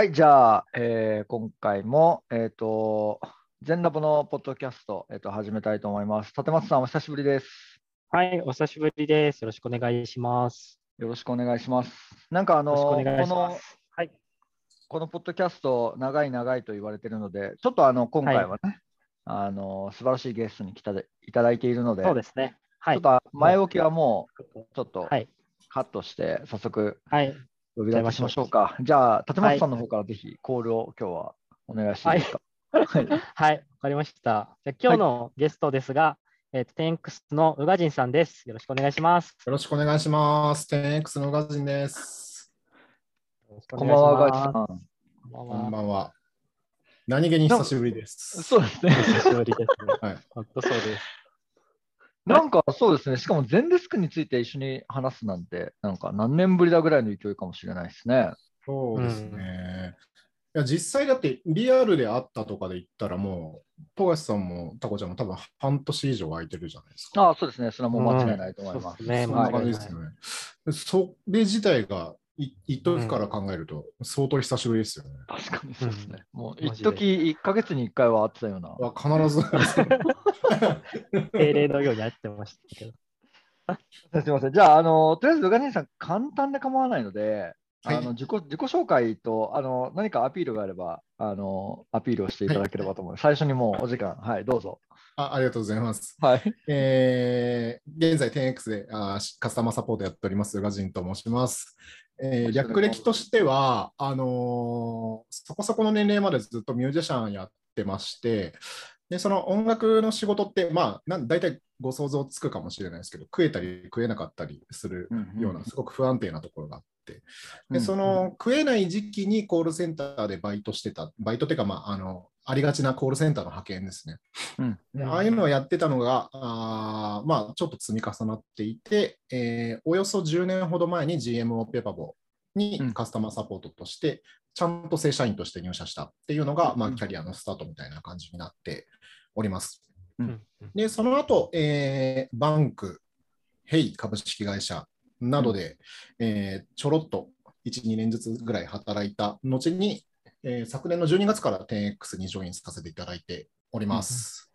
はい、じゃあ、えー、今回も、えっ、ー、と、全ラボのポッドキャスト、えっ、ー、と、始めたいと思います。立松さん、お久しぶりです。はい、お久しぶりです。よろしくお願いします。よろしくお願いします。なんか、あの、この、はい、このポッドキャスト、長い長いと言われているので、ちょっとあの今回はね、はい、あの素晴らしいゲストに来たでいただいているので、そうですね。はい、ちょっと前置きはもう、ちょっとカットして、早速、呼び出しましょうか。じゃあ、立松さんの方からぜひコールを今日はお願いしていいですか？はい、はい、わかりました。じゃ今日のゲストですが、えっ、ー、と、テンクスの宇賀神さんです。よろしくお願いします。よろしくお願いします。テンクスの宇賀神です。こんばんは、宇賀神さん。こんばんは。何気に久しぶりです。そうですね。久しぶりですね。はい。本当そうです。なんかそうですね、しかも全デスクについて一緒に話すなんて、なんか何年ぶりだぐらいの勢いかもしれないですね。そうですね。いや実際だってリアルであったとかで言ったらもう、富樫さんもタコちゃんも多分半年以上空いてるじゃないですか。ああ、そうですね。それはもう間違いないと思います。うん、ね、そんな感じですよね。それ自体が一時から考えると、相当久しぶりですよね。確かにそうですね。うん、もう一時1か月に1回は会ってたような。必ず。定例のように会ってましたけど。すみません。じゃあ、あのとりあえず、宇賀さん、簡単で構わないので、はい、あの自己自己紹介とあの何かアピールがあればあのアピールをしていただければと思います。はい、最初にもうお時間、はい、どうぞ。あありがとうございます。はい。えー、現在 10X であカスタマーサポートやっております、宇賀神と申します。えー、略歴としては、あのー、そこそこの年齢までずっとミュージシャンやってまして、でその音楽の仕事って、まあ、なん大体ご想像つくかもしれないですけど、食えたり食えなかったりするような、すごく不安定なところがあって、でその食えない時期にコールセンターでバイトしてた、バイトっていうか、まあ、あのありがちなコールセンターの派遣ですね。うん、ああいうのをやってたのが、あまあ、ちょっと積み重なっていて、えー、およそ10年ほど前に GMO ペーパーボにカスタマーサポートとして、ちゃんと正社員として入社したっていうのが、まあ、キャリアのスタートみたいな感じになっております。うん、で、その後、えー、 BANK、hey 株式会社などで、うん、えー、ちょろっと1、2年ずつぐらい働いた後に、えー、昨年の12月から 10X にジョインさせていただいております。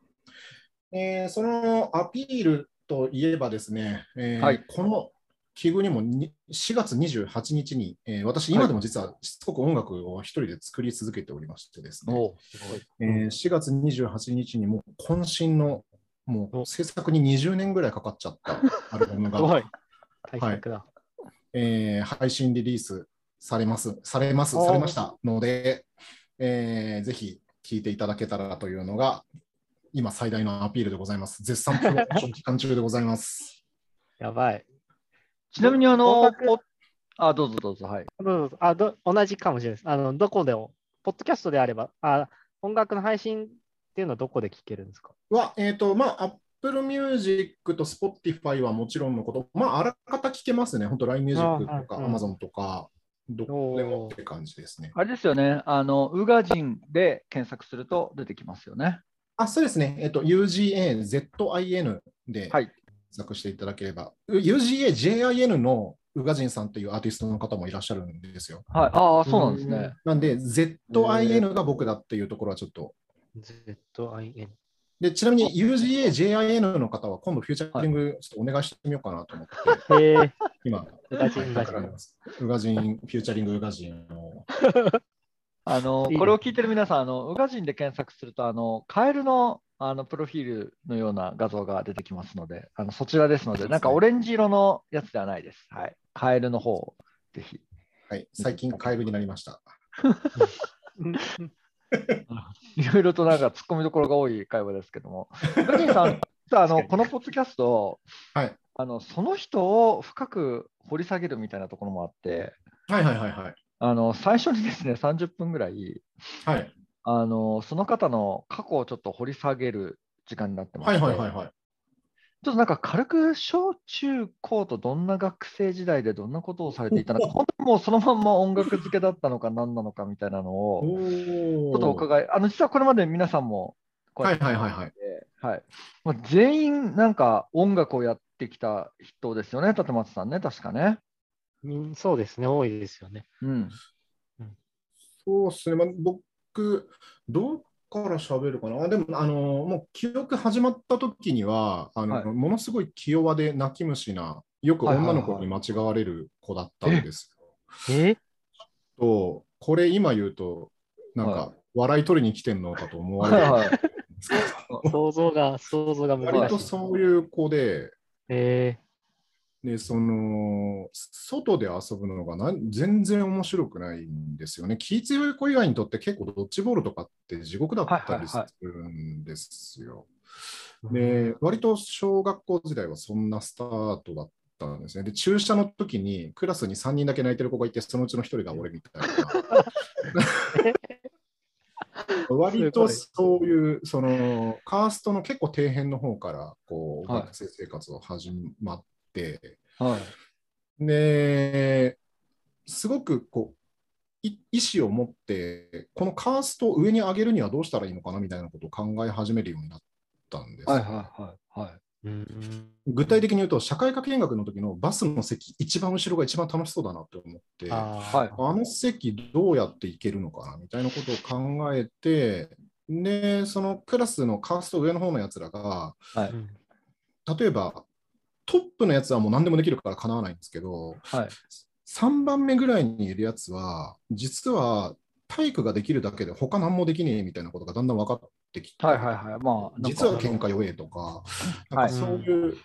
うん、えー、そのアピールといえばですね、えーはい、この器具にも4月28日に、えー、私、今でも実はしつこく音楽を一人で作り続けておりましてですね、はい。えー、4月28日にもう渾身のもう制作に20年ぐらいかかっちゃったアルバムが、はい。はい。えー、配信リリースされます、されます、されましたので、えー、ぜひ聴いていただけたらというのが、今最大のアピールでございます。絶賛プロモーション期間中でございます。やばい。ちなみにあの、あ、どうぞどうぞ、はい。どうぞあど同じかもしれないです。あのどこでも、ポッドキャストであれば、あ音楽の配信っていうのはどこで聞けるんですか？は、えっ、ー、と、まあ、Apple Music と Spotify はもちろんのこと、まあ、あらかた聞けますね。本当、LINE Music とか Amazon とか、どこでもって感じですね。あれですよね、あの、ウガジンで検索すると出てきますよね。あ、そうですね。えっ、ー、と、UGAZIN で、はい、索していただければ、UGA、JIN の宇賀神さんというアーティストの方もいらっしゃるんですよ。はい、ああ、そうなんですね。なんで、ZIN が僕だっていうところはちょっと。ZIN。でちなみに UGA、JIN の方は今度フューチャーリングちょっとお願いしてみようかなと思って、はい、今、宇賀神、宇賀神、フューチャリング宇賀神を。あのこれを聞いてる皆さん、あの宇賀神で検索すると、あのカエルのあのプロフィールのような画像が出てきますので、あのそちらですので、なんかオレンジ色のやつではないです。はい。カエルの方をぜひ。はい、最近カエルになりました。いろいろとなんか突っ込みどころが多い会話ですけども、ガジンさん、あのこのポッドキャスト、はい、あのその人を深く掘り下げるみたいなところもあって、はいはいはいはい、あの最初にですね30分ぐらい、はい、あのその方の過去をちょっと掘り下げる時間になってます、はいはいはいはい。ちょっとなんか軽く小中高とどんな学生時代でどんなことをされていたのか、本当にもうそのまんま音楽漬けだったのか何なのかみたいなのを、ちょっとお伺い、あの実はこれまで皆さんもこうやって、はいはいはいはい。はい。まあ、全員なんか音楽をやってきた人ですよね、立松さんね、確かね。みんそうですね、多いですよね。うん。そうですね、まあ、僕、どっから喋るかな。あでも、あのもう記憶始まった時にはあの、はいものすごい気弱で泣き虫な、よく女の子に間違われる子だったんですよ。え？と、これ今言うと、なんはか、笑い取りに来てんのかと思わはいれるんはい。想像が、想像が割と難しい。そういう子で、えで、その、外で遊ぶのが全然面白くないんですよね。気強い子以外にとって結構ドッジボールとかって地獄だったりするんですよ。ーで、割と小学校時代はそんなスタートだったんですね。で、注射の時にクラスに3人だけ泣いてる子がいて、そのうちの1人が俺みたいな。割とそういう、その、カーストの結構底辺の方から、こう、はい学生生活を始まって、はい。で、すごくこう、い意思を持って、このカーストを上に上げるにはどうしたらいいのかなみたいなことを考え始めるようになったんです。はいはいはいはい。うん具体的に言うと、社会科見学の時のバスの席、一番後ろが一番楽しそうだなって思って、ああはいーの席どうやっていけるのかなみたいなことを考えて、で、そのクラスのカースト上の方のやつらが、はいうん例えばトップのやつはもう何でもできるからかなわないんですけど、はい。3番目ぐらいにいるやつは、実は体育ができるだけで他何もできねえみたいなことがだんだん分かってきて、はいはいはい。まあ、実は喧嘩弱えとか、なんかそういう、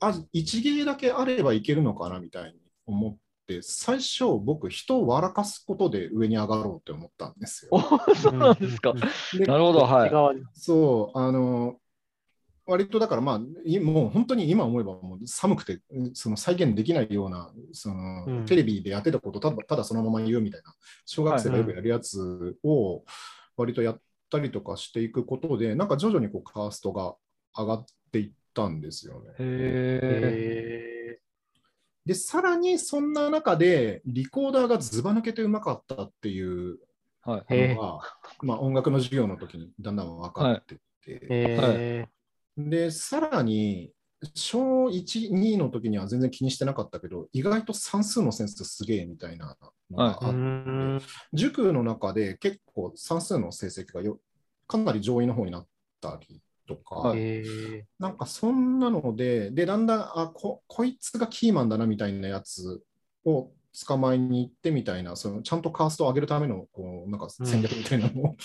あ一芸だけあればいけるのかなみたいに思って、最初僕、人を笑かすことで上に上がろうって思ったんですよ。お そうなんですか。でなるほど、はい。そう、あの、割とだからまあ、いもう本当に今思えばもう寒くて、その再現できないような、その、うんテレビでやってたことただただそのまま言うみたいな、小学生がよくやるやつを割とやったりとかしていくことで、なんか徐々にこうカーストが上がっていったんですよね。で、さらにそんな中で、リコーダーがずば抜けてうまかったっていうー。はい。まあ音楽の授業の時にだんだん分かってって、ーえで、さらに、小1、2の時には全然気にしてなかったけど、意外と算数のセンスすげえみたいなのがあって、ーうん塾の中で結構算数の成績がよかなり上位の方になったりとか、なんかそんなので、で、だんだん、あこ、こいつがキーマンだなみたいなやつを捕まえに行ってみたいな、そのちゃんとカーストを上げるためのこうなんか戦略みたいなのを、考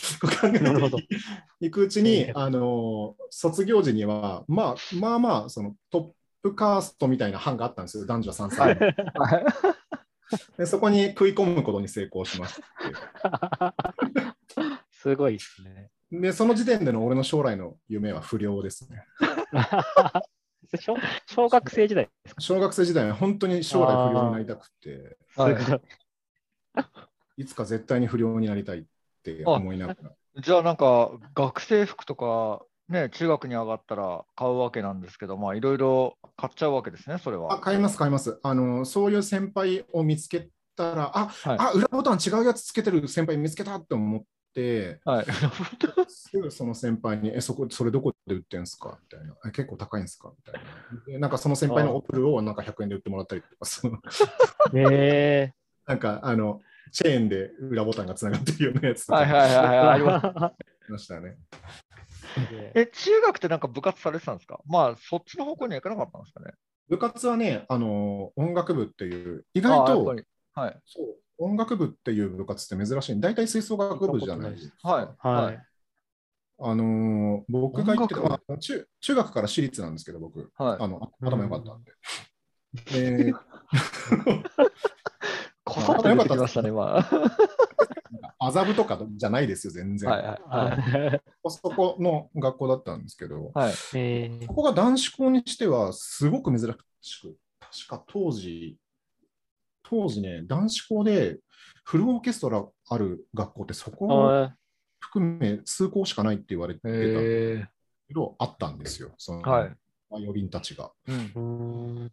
えなるほどていくうち戦に、略あの卒業時には、まあまあまあ、そのトップカーストみたいな班があったんですよ、男女3歳、はい。で。そこに食い込むことに成功しました すごいですね。で、その時点での俺の将来の夢は不良ですね。小小学生時代ですか？小学生時代は本当に将来不良になりたくて、はいい いつか絶対に不良になりたいって思いながら。じゃあなんか学生服とかね、中学に上がったら買うわけなんですけど、まあいろいろ買っちゃうわけですね、それあは。買います、買います。あの、そういう先輩を見つけたら、あ、はいあ、裏ボタン違うやつつけてる先輩見つけたって思って、はい。すぐその先輩に、え、そこ、それどこで売ってんすか？みたいな。え結構高いんすか？みたいな。でなんかその先輩のオプルをなんか100円で売ってもらったりとか、そのえなんかあの、チェーンで裏ボタンがつながってるようなやつとかはいはいはいはい。ありました ね。え、中学ってなんか部活されてたんですか？まあそっちの方向には行かなかったんですかね。部活はね、あの、音楽部っていう、意外とはい。そう、音楽部っていう部活って珍しい。大体吹奏楽部じゃないですか。はい。ははいい。あのー僕が行ってた、まあ中中学から私立なんですけど、僕、はいあの頭良かったんで。で、こそっと出てきましたね、今。麻布とかじゃないですよ、全然。はいはいはい。そこの学校だったんですけど、はい。えーここが男子校にしてはすごく珍しく、確か当時、当時ね、男子校でフルオーケストラある学校ってそこをあ含め数校しかないって言われてたけど、あったんですよ、そのー、はい。バイオリンたちが。うん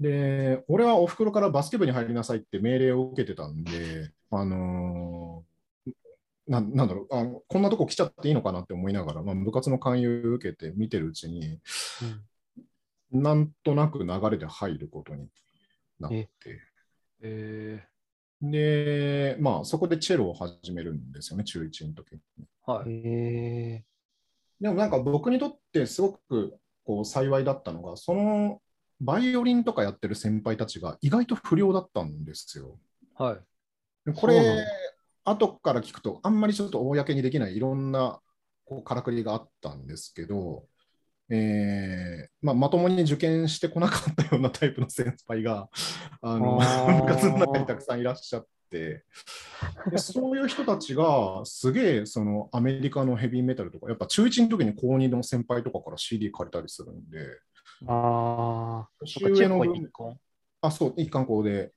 で、俺はお袋からバスケ部に入りなさいって命令を受けてたんで、あのーななんだろうあの、こんなとこ来ちゃっていいのかなって思いながら、まあ、部活の勧誘を受けて見てるうちに、なんとなく流れで入ることになって。えで、まあ、そこでチェロを始めるんですよね、中1の時に。ー、はい。へえでもなんか僕にとってすごくこう幸いだったのが、そのバイオリンとかやってる先輩たちが意外と不良だったんですよ。はい。でこれ、後から聞くと、あんまりちょっと公にできないいろんなこうからくりがあったんですけど、えーまあ、まともに受験してこなかったようなタイプの先輩が、あの部活の中にたくさんいらっしゃって、でそういう人たちがすげえそのアメリカのヘビーメタルとか、やっぱ中1の時に高2の先輩とかから CD 借りたりするんで、ああ、そ年上の。あ、そう、一貫校で、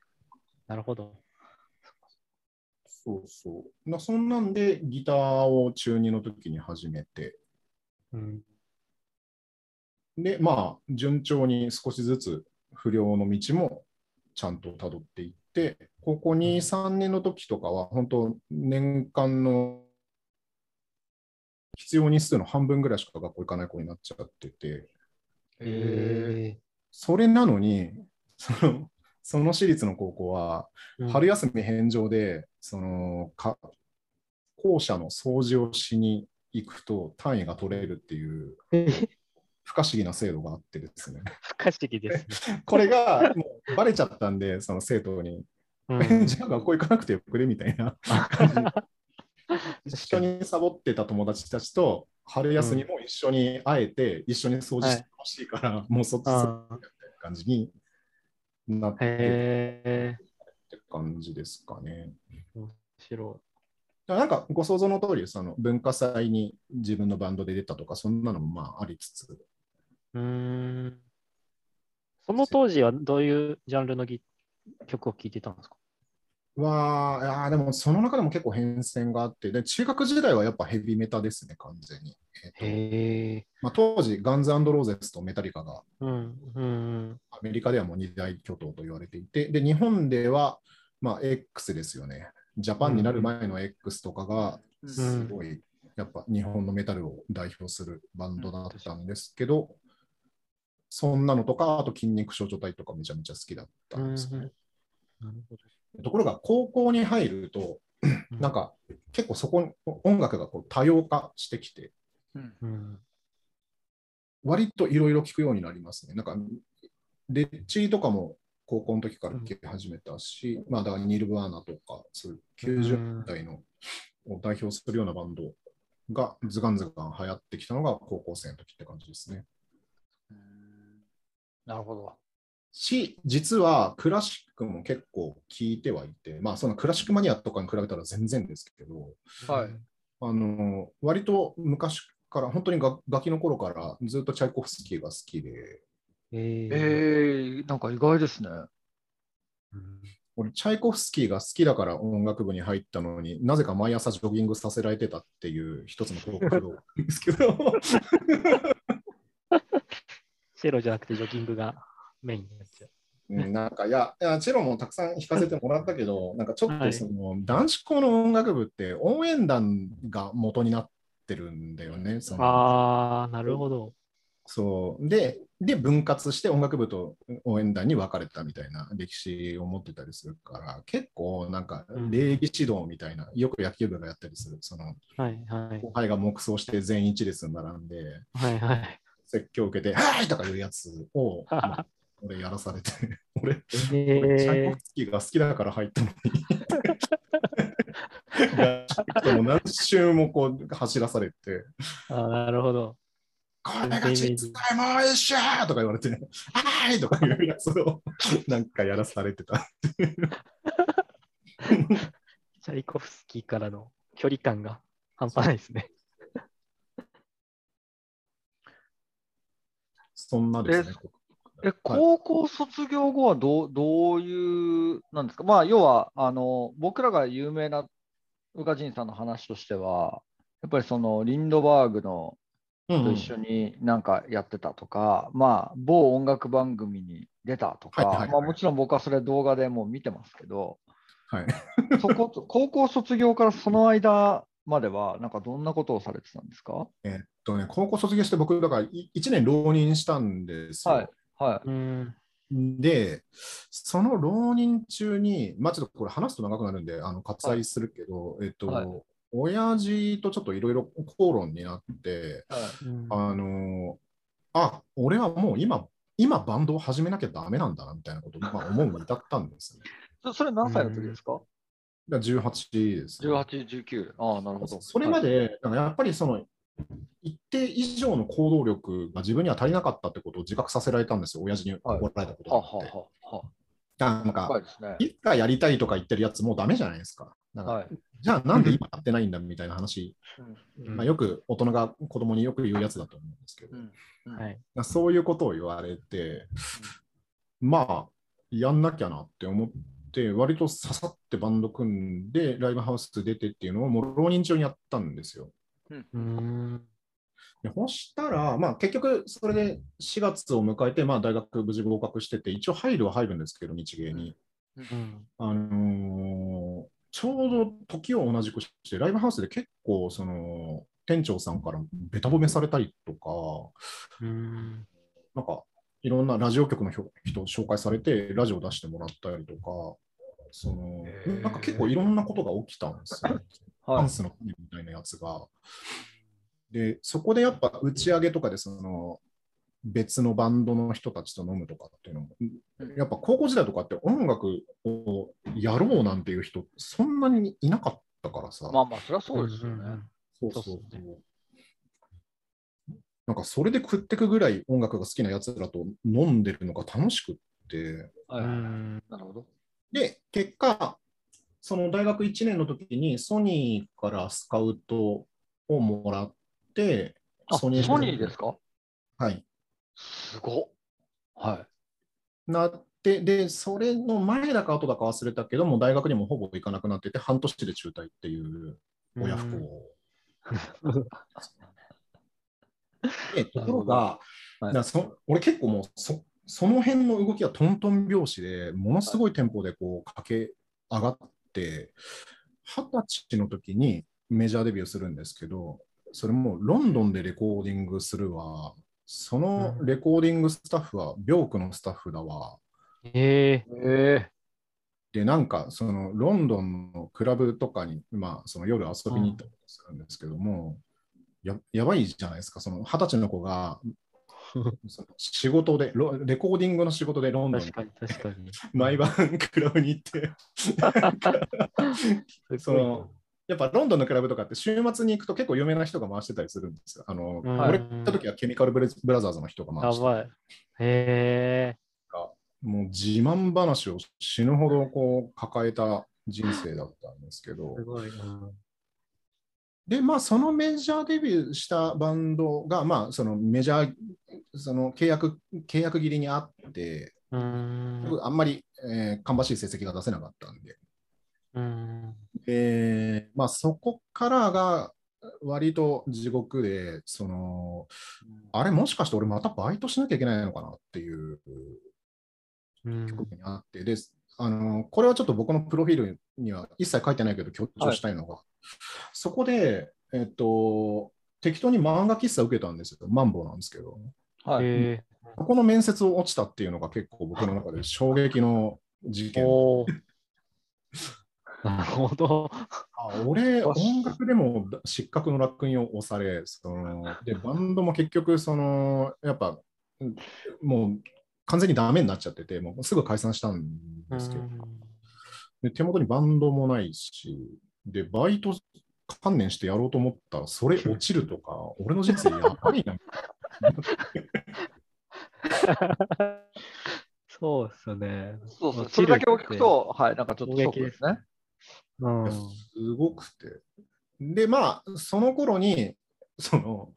なるほど。そうそう。なそんなんでギターを中2の時に始めて、うん。で、まあ、順調に少しずつ不良の道もちゃんと辿っていって、高校2、3年の時とかは、本当、年間の必要日数の半分ぐらいしか学校行かない子になっちゃってて、ええそれなのに、そのその私立の高校は、ー春休み返上で、そのか校舎の掃除をしに行くと単位が取れるっていう。う ん不可思議な制度があってですね。不可思議ですね。これがもうバレちゃったんで、その生徒に、うん じゃあ学校行かなくてよくね？みたいな感じで 一緒にサボってた友達たちと春休みも一緒に会えて、一緒に掃除してほしいから、もうそっちみたいな感じになってって感じですかね。面白なんかご想像の通り、その文化祭に自分のバンドで出たとか、そんなのもまあありつつ、い。うーん。その当時はどういうジャンルのギ曲を聴いてたんですか？は、いやーでもその中でも結構変遷があって、で中学時代はやっぱヘビメタですね、完全に。えっとへえ。まあ、当時、ガンズローゼスとメタリカがうん。うん。アメリカではもう二大巨頭と言われていて、で日本では、まあ、X ですよね。ジャパンになる前の X とかが、うんすごい、やっぱ日本のメタルを代表するバンドだったんですけど、そんなのとか、あと筋肉少女隊とかめちゃめちゃ好きだったんですよね。なるほど。ところが、高校に入ると、なんか結構そこに音楽がこう多様化してきて、うんうん。割といろいろ聞くようになりますね。なんか、レッチーとかも高校の時から聞き始めたし、まあだニルヴァーナとか、そういう90年代のを代表するようなバンドがズガンズガン流行ってきたのが高校生の時って感じですね。なるほど。し、実はクラシックも結構聞いてはいて、まあそのクラシックマニアとかに比べたら全然ですけど、はい。あの、割と昔から、本当にがガキの頃からずっとチャイコフスキーが好きで、えーえー、なんか意外ですね。うん俺、チャイコフスキーが好きだから音楽部に入ったのになぜか毎朝ジョギングさせられてたっていう一つのトークがあるんですけど、チェロじゃなくてジョギングがメインになっちゃう。うんなんかいやいや、チェロもたくさん弾かせてもらったけど、なんかちょっはいとその、男子校の音楽部って応援団が元になってるんだよね。ああ、なるほど。そうでで、分割して音楽部と応援団に分かれたみたいな歴史を持ってたりするから、結構なんかうん礼儀指導みたいな、よく野球部がやったりする、そのはいはい。後輩が黙想して全員一列に並んで、はいはい。説教を受けて、はいとかいうやつを、まあ俺やらされて、俺、え俺チャイコーフスキーが好きだから入ったのに。もう何周もこう走らされて、あーなるほど。これがちっつかいもう一緒とか言われて、はいとかいうやつをなんかやらされてた。チャイコフスキーからの距離感が半端ないですね。そんなですね。え、高校卒業後はどうどういう、なんですか、まあ、要はあの僕らが有名な宇賀神さんの話としては、やっぱりそのリンドバーグのうんうんと一緒になんかやってたとか、まあ、某音楽番組に出たとか、はいはいはい。まあ、もちろん僕はそれ動画でもう見てますけど、はい、そこと高校卒業からその間までは、なんかどんなことをされてたんですか？えっとね、高校卒業して僕、だから1年浪人したんですよ。はい。はい。うん。で、その浪人中に、まあちょっとこれ話すと長くなるんで、あの割愛するけど、えっと、はい親父とちょっといろいろ口論になって、はいうんあのあ、俺はもう今、今バンドを始めなきゃダメなんだなみたいなことをまあ思うに至ったんですね。そそれ何歳の時ですかだか？ら18です、ね。?18、19。ああ、なるほど。それまで、なんかやっぱりその、一定以上の行動力が自分には足りなかったってことを自覚させられたんですよ、親父に怒られたことはがあって。ははは。なんか、深いね。いつかやりたいとか言ってるやつもうダメじゃないですか。なんかはい。じゃあなんで今やってないんだみたいな話、うんまあ、よく大人が子供によく言うやつだと思うんですけど、うんうんはい。まあそういうことを言われて、まあ、やんなきゃなって思って、割とささってバンド組んで、ライブハウス出てっていうのをもう浪人中にやったんですよ。うん。でそしたら、まあ、結局、それで4月を迎えて、まあ、大学無事合格してて、一応入るは入るんですけど、日芸に。うん。あのーちょうど時を同じくして、ライブハウスで結構、その、店長さんからベタ褒めされたりとか、うん。なんか、いろんなラジオ局の人人紹介されて、ラジオ出してもらったりとか、そのなんか結構いろんなことが起きたんですよ。ダはいン。スの種みたいなやつが。で、そこでやっぱ打ち上げとかで、その、別のバンドの人たちと飲むとかっていうのも、やっぱ高校時代とかって音楽をやろうなんていう人、そんなにいなかったからさ。まあまあ、そりゃそうですよね。そうそうそうなんかそれで食ってくぐらい音楽が好きなやつらと飲んでるのが楽しくって。なるほど。で、結果、その大学1年の時にソニーからスカウトをもらって、あ、ソニーですか？はい。すごっ。はい。なって、で、それの前だか後だか忘れたけども、大学にもほぼ行かなくなってて、半年で中退っていう親不孝を。で ところが、はい。そ俺結構もうそその辺の動きはトントン拍子でものすごいテンポでこう駆け上がって二十歳の時にメジャーデビューするんですけどそれもロンドンでレコーディングするわ。そのレコーディングスタッフはビョークのスタッフだわ。ええ。え。でなんかそのロンドンのクラブとかに、まあ、その夜遊びに行ったりするんですけども、ややばいじゃないですかその二十歳の子が 仕事でロレコーディングの仕事でロンドンに。毎晩クラブに行って そのやっぱロンドンのクラブとかって週末に行くと結構有名な人が回してたりするんですよ。あの、うん俺行った時はケミカルブラザーズの人が回してやばい。へえ。もう自慢話を死ぬほどこう抱えた人生だったんですけどす、ごい。うんで、まあ、そのメジャーデビューしたバンドが、まあ、そのメジャー、その契約、契約切りにあって、うん。あんまり、えー芳しい成績が出せなかったんで、うん。で、まあ、そこからが割と地獄で、その、あれ、もしかして俺またバイトしなきゃいけないのかなっていううん。局面にあって、で、あの、これはちょっと僕のプロフィールには一切書いてないけど強調したいのが、そこで、えっと、適当に漫画喫茶受けたんですよ。マンボウなんですけど。はい。へここの面接を落ちたっていうのが結構僕の中で衝撃の事え。件。おお。なるほど。あ俺、音楽でも失格の烙印を押され、そのでバンドも結局、そのやっぱ、うんもう完全にダメになっちゃってて、もうすぐ解散したんですけど、で手元にバンドもないし、で、バイト観念してやろうと思ったら、それ落ちるとか、俺の人生やばいな。そうですよね。そうそう。それだけを聞くと、はい、なんかちょっとショックですね。うん。すごくて。で、まあ、その頃に、その、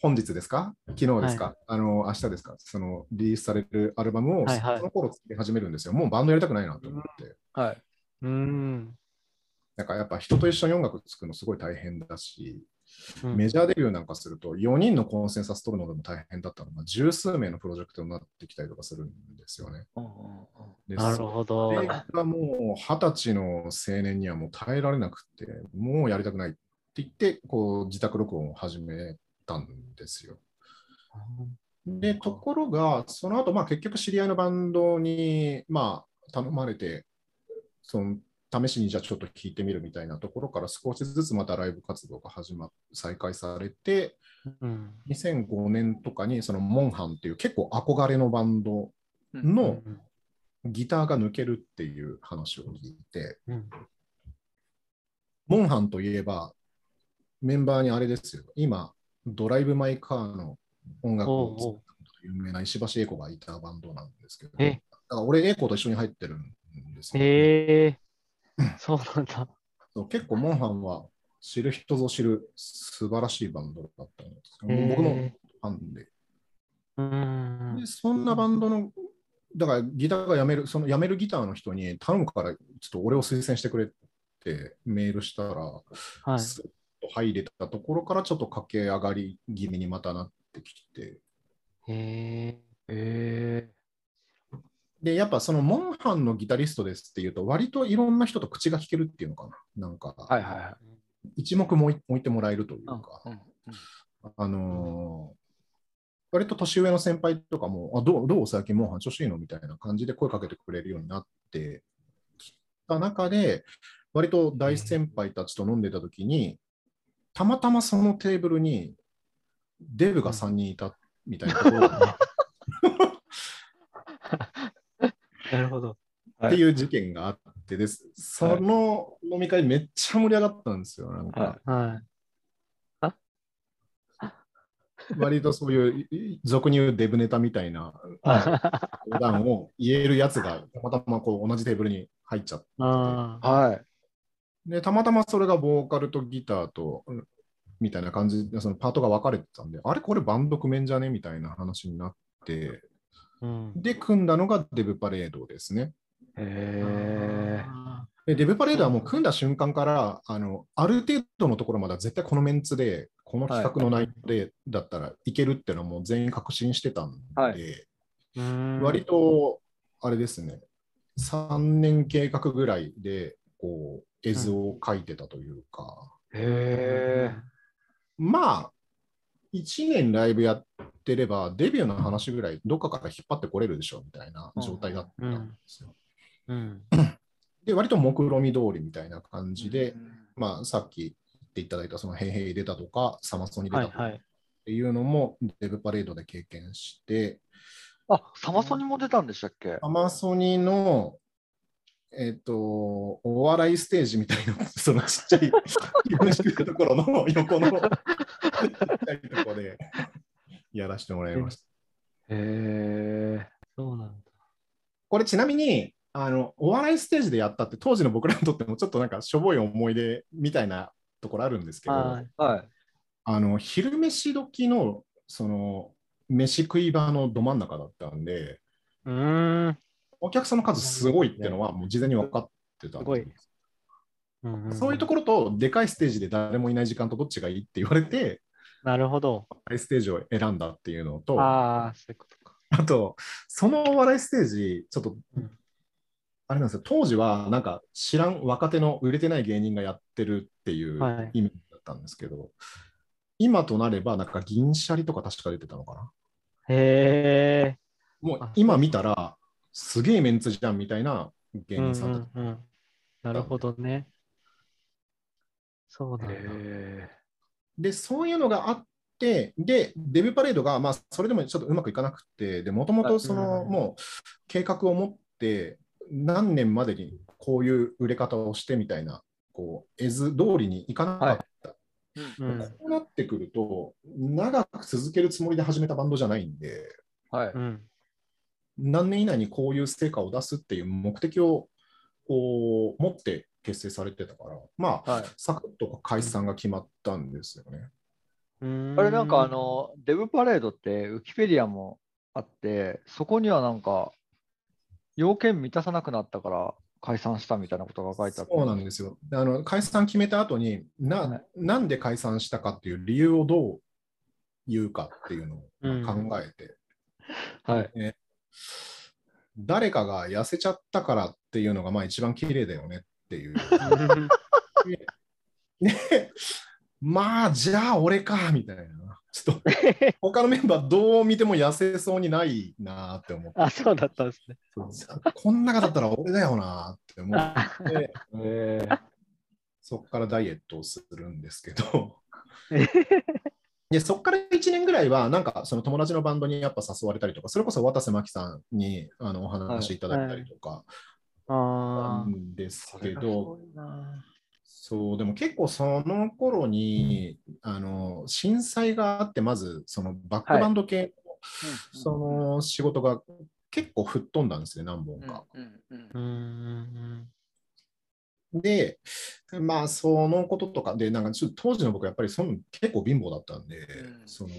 本日ですか？昨日ですか、あの、明日ですか？その、リリースされるアルバムを、はいはいその頃作り始めるんですよ。もうバンドやりたくないなと思って。はい。うん。なんかやっぱ人と一緒に音楽作るのすごい大変だし、うんメジャーデビューなんかすると、4人のコンセンサス取るのでも大変だったのが、十数名のプロジェクトになってきたりとかするんですよね。うんなるほどそ。れがもう二十歳の青年にはもう耐えられなくて、もうやりたくないって言って、こう自宅録音を始めたんですよ。で、ところが、その後、まあ結局知り合いのバンドに、まあ頼まれて、その試しにじゃあちょっと聞いてみるみたいなところから少しずつまたライブ活動が始まっ再開されて、うん。2005年とかにそのモンハンっていう結構憧れのバンドうんのギターが抜けるっていう話を聞いて、うん。モンハンといえばメンバーにあれですよ、今、ドライブ・マイ・カーの音楽を作ったことで有名な石橋英子がいたバンドなんですけど、えだから俺、英子と一緒に入ってるんですよ。へえ。そうなんだ。そう結構、モンハンは知る人ぞ知る素晴らしいバンドだったんですよ。へー僕もファンで。うんで、。そんなバンドの、だからギターが辞める、その辞めるギターの人に頼むから、ちょっと俺を推薦してくれってメールしたら、はい。スッと入れたところからちょっと駆け上がり気味にまたなってきて、へえ。えで、やっぱそのモンハンのギタリストですっていうと、割といろんな人と口が聞けるっていうのかな。なんか、ーはいはいはい。一目も置いてもらえるといううんか、うんあのー割と年上の先輩とかも、あどうどう最近モンハン調子いいのみたいな感じで声かけてくれるようになってきた中で、割と大先輩たちと飲んでた時に、たまたまそのテーブルにデブが3人いたみたいなところがなるほど。っていう事件があってです、その飲み会めっちゃ盛り上がったんですよ。なんかははい。割とそういうい俗に言うデブネタみたいな 冗談を言えるやつがたまたまこう同じテーブルに入っちゃってああ。はい。で、たまたまそれがボーカルとギターとうんみたいな感じで、そのパートが分かれてたんで、あれこれバンド組めんじゃね？みたいな話になって、うん。で、組んだのがデブパレードですね。へえでデブパレードはもう組んだ瞬間から、あのある程度のところまでは絶対このメンツで、この企画の内容で、だったらいけるっていうのはもう全員確信してたんで、はい。うん。割と、あれですね、3年計画ぐらいで、こう、絵図を描いてたというか、へえまあ、1年ライブやってれば、デビューの話ぐらいどっかから引っ張ってこれるでしょみたいな状態だったんですよ。うん。で、割と目論見通りみたいな感じで、まあ、さっき言っていただいた、その、へいへい出たとか、サマソニ出たとかっはいはい。ていうのも、デブパレードで経験して、あ、サマソニも出たんでしたっけ？サマソニの、えっ、と、お笑いステージみたいな、そのちっちゃい、ところの横の、ちっちゃいところでやらせてもらいました。へえそうなんだ。これちなみに、あの、お笑いステージでやったって、当時の僕らにとってもちょっとなんかしょぼい思い出みたいなところあるんですけど、はい。はい。あの、昼飯時の、その、飯食い場のど真ん中だったんで、うーん。お客さんの数すごいっていうのはもう事前に分かってたんですうんんそういうところと、でかいステージで誰もいない時間とどっちがいいって言われて、なるほど。お笑いステージを選んだっていうのと、あああ、そういうことか。と、そのお笑いステージ、ちょっとうん、あれなんですよ、当時はなんか知らん若手の売れてない芸人がやってるっていうはい意味だったんですけど、今となれば、なんか銀シャリとか確か出てたのかな？へえ。もうあ今見たら、すげえメンツじゃんみたいな芸人さんたち。うんうんうんなるほどね。そうなんだ。へで、そういうのがあって、で、デビューパレードが、まあ、それでもちょっとうまくいかなくて、で、もともとその、うんもう、計画を持って、何年までにこういう売れ方をしてみたいな、こう、絵図通りにいかなかった。うんこうなってくると、長く続けるつもりで始めたバンドじゃないんで、はい。うん。何年以内にこういう成果を出すっていう目的をこう持って結成されてたから、まあ、はい。サクッと解散が決まったんですよね。うんあれなんかあ、の、デブパレードってウィキペディアもあって、そこにはなんか、要件満たさなくなったから解散したみたいなことが書いてあって。そうなんですよ。であの解散決めた後にな、はいなんで解散したかっていう理由をどう言うかっていうのをうん考えて、はい。ね誰かが痩せちゃったからっていうのがまあ一番綺麗だよねっていう。ね、まあじゃあ俺かみたいな。ちょっと他のメンバーどう見ても痩せそうにないなって思って。あ、そうだったんですね。こん中だったら俺だよなって思って、えーそこからダイエットをするんですけど。でそこから1年ぐらいは、なんかその友達のバンドにやっぱ誘われたりとか、それこそ渡瀬真希さんにあのお話いただいたりとかなあんですそれがすけど、そう、でも結構その頃に、あの震災があって、まずそのバックバンド系の、その仕事が結構吹っ飛んだんですね、何本か。うんうんうんーうーん。で、まあ、そのこととかで、なんかちょっと当時の僕、やっぱりその結構貧乏だったんで、うん。その、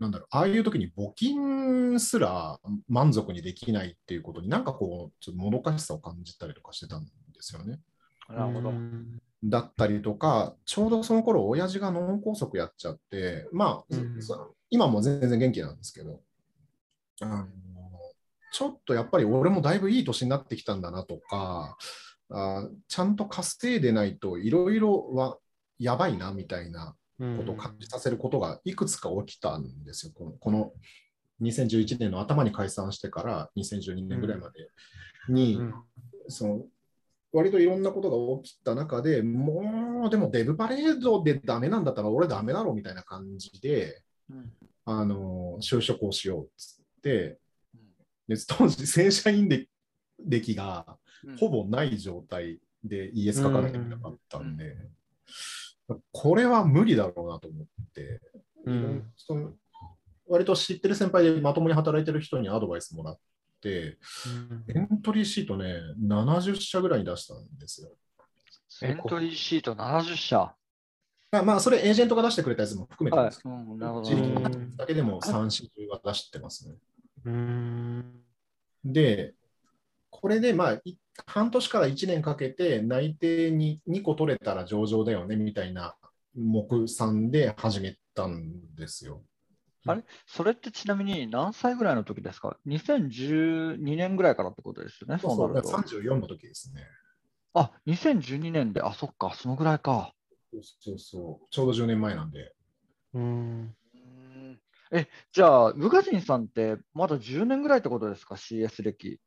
なんだろう、ああいう時に募金すら満足にできないっていうことに、なんかこう、ちょっともどかしさを感じたりとかしてたんですよね。なるほどう。んだったりとか、ちょうどその頃親父が脳梗塞やっちゃって、まあ、うんそ今も全然元気なんですけど、あのちょっとやっぱり俺もだいぶいい年になってきたんだなとか、あちゃんと稼いでないといろいろはやばいなみたいなことを感じさせることがいくつか起きたんですよ。このこの2011年の頭に解散してから2012年ぐらいまでに、うん。その割といろんなことが起きた中でもうでもデブパレードでダメなんだったら俺ダメだろうみたいな感じでうん。あの就職をしようっつってうん。で当時正社員で歴がうん。ほぼない状態で ES 書かなきゃいけなかったんで、これは無理だろうなと思って、うんその割と知ってる先輩でまともに働いてる人にアドバイスもらって、エントリーシートね、70社ぐらい出したんですよ。エントリーシート70社？まあ、まあ、それエージェントが出してくれたやつも含めてはいです。けど、うんなるほどだけでも3、4、10は出してますね。うんで、これでまあ、い半年から1年かけて内定に2個取れたら上場だよねみたいな目算で始めたんですよ。あれ？それってちなみに何歳ぐらいの時ですか ?2012 年ぐらいからってことですよね。そうそうう、そなると。34の時ですね。あ、2012年で、あ、そっか、そのぐらいか。そうそうそう、ちょうど10年前なんで。うんえ、じゃあ、宇賀神さんってまだ10年ぐらいってことですか ?CS 歴。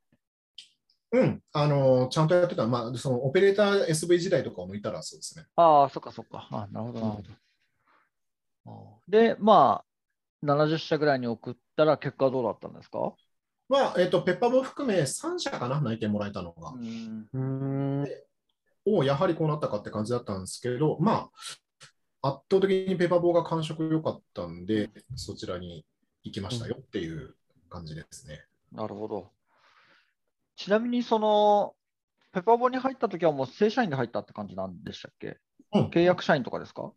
うん、あのちゃんとやってた、まあ、そのオペレーター SV 時代とかを抜いたらそうですね。ああ、そっかそっか。あなるほど、なるほど。で、まあ、70社ぐらいに送ったら結果はどうだったんですか？まあ、えっ、と、ペッパーボ含め3社かな、内定もらえたのが。うんうんおお、やはりこうなったかって感じだったんですけど、まあ、圧倒的にペーパーボーが感触良かったんで、そちらに行きましたよっていう感じですね。なるほど。ちなみに、その、ペッパーボーに入ったときはもう正社員で入ったって感じなんでしたっけ？うん契約社員とかですか？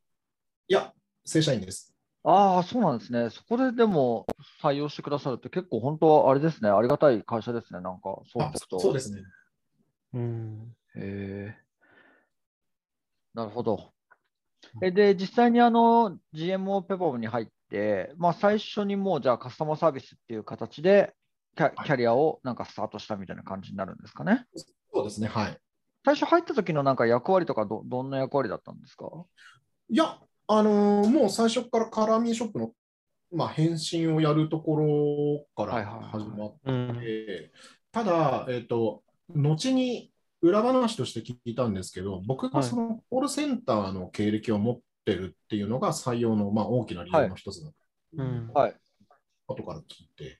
いや、正社員です。ああ、そうなんですね。そこででも採用してくださるって結構本当、あれですね。ありがたい会社ですね。なんか、そうあ聞くと。そうですね。うんへえ。なるほど。えで、実際にあの GMO ペパボに入って、まあ、最初にもうじゃあカスタマーサービスっていう形でキャキャリアをなんかスタートしたみたいな感じになるんですかね？そうですね、はい。最初入った時のなんか役割とかど、どんな役割だったんですか？いや、あのーもう最初からカラーミーショップの、まあ、返信をやるところからはいはいはい。始まって、うん。ただ、えっ、と、後に裏話として聞いたんですけど、僕がはい。そのコールセンターの経歴を持ってるっていうのが採用の、まあ、大きな理由の一つだとうんはい。後から聞いて、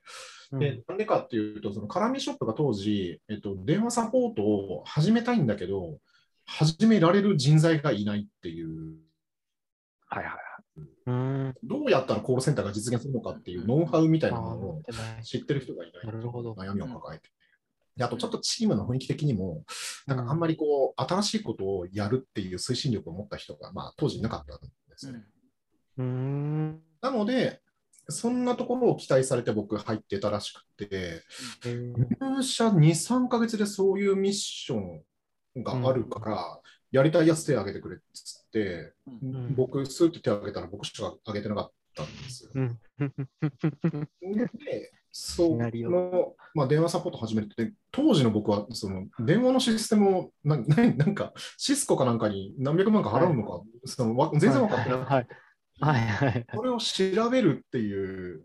うん。で、なんでかっていうと、そのカラミショップが当時、えっと、電話サポートを始めたいんだけど、始められる人材がいないっていう、はいはい。うん。どうやったらコールセンターが実現するのかっていうノウハウみたいなものを知ってる人がいない。なるほど。悩みを抱えて。であとちょっとチームの雰囲気的にも、なんかあんまりこう、新しいことをやるっていう推進力を持った人が、まあ、当時いなかったんですね。うん。なので、そんなところを期待されて僕入ってたらしくて、入社2、3ヶ月でそういうミッションがあるから、やりたいやつ手を挙げてくれっつって、僕、スーッと手を挙げたら僕しか挙げてなかったんですよ。うん。で、その、まあ、電話サポート始めて、当時の僕はその電話のシステムをなななんかシスコかなんかに何百万か払うのか、そのわ全然分かってなくて、はいはいはい。それを調べるっていう、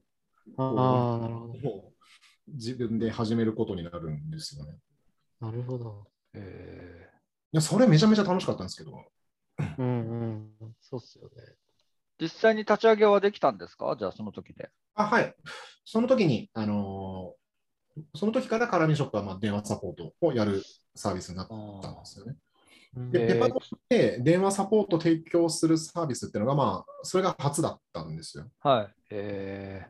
ああ、なるほど。自分で始めることになるんですよね。なるほど。えいや、それめちゃめちゃ楽しかったんですけど、うんうん。そうっすよね。実際に立ち上げはできたんですか？じゃあその時で。あはい。その時に、あのーその時からカラミショップはまあ電話サポートをやるサービスになったんですよね。うんで、えーペパ電話サポート提供するサービスっていうのが、まあ、それが初だったんですよ。はい。え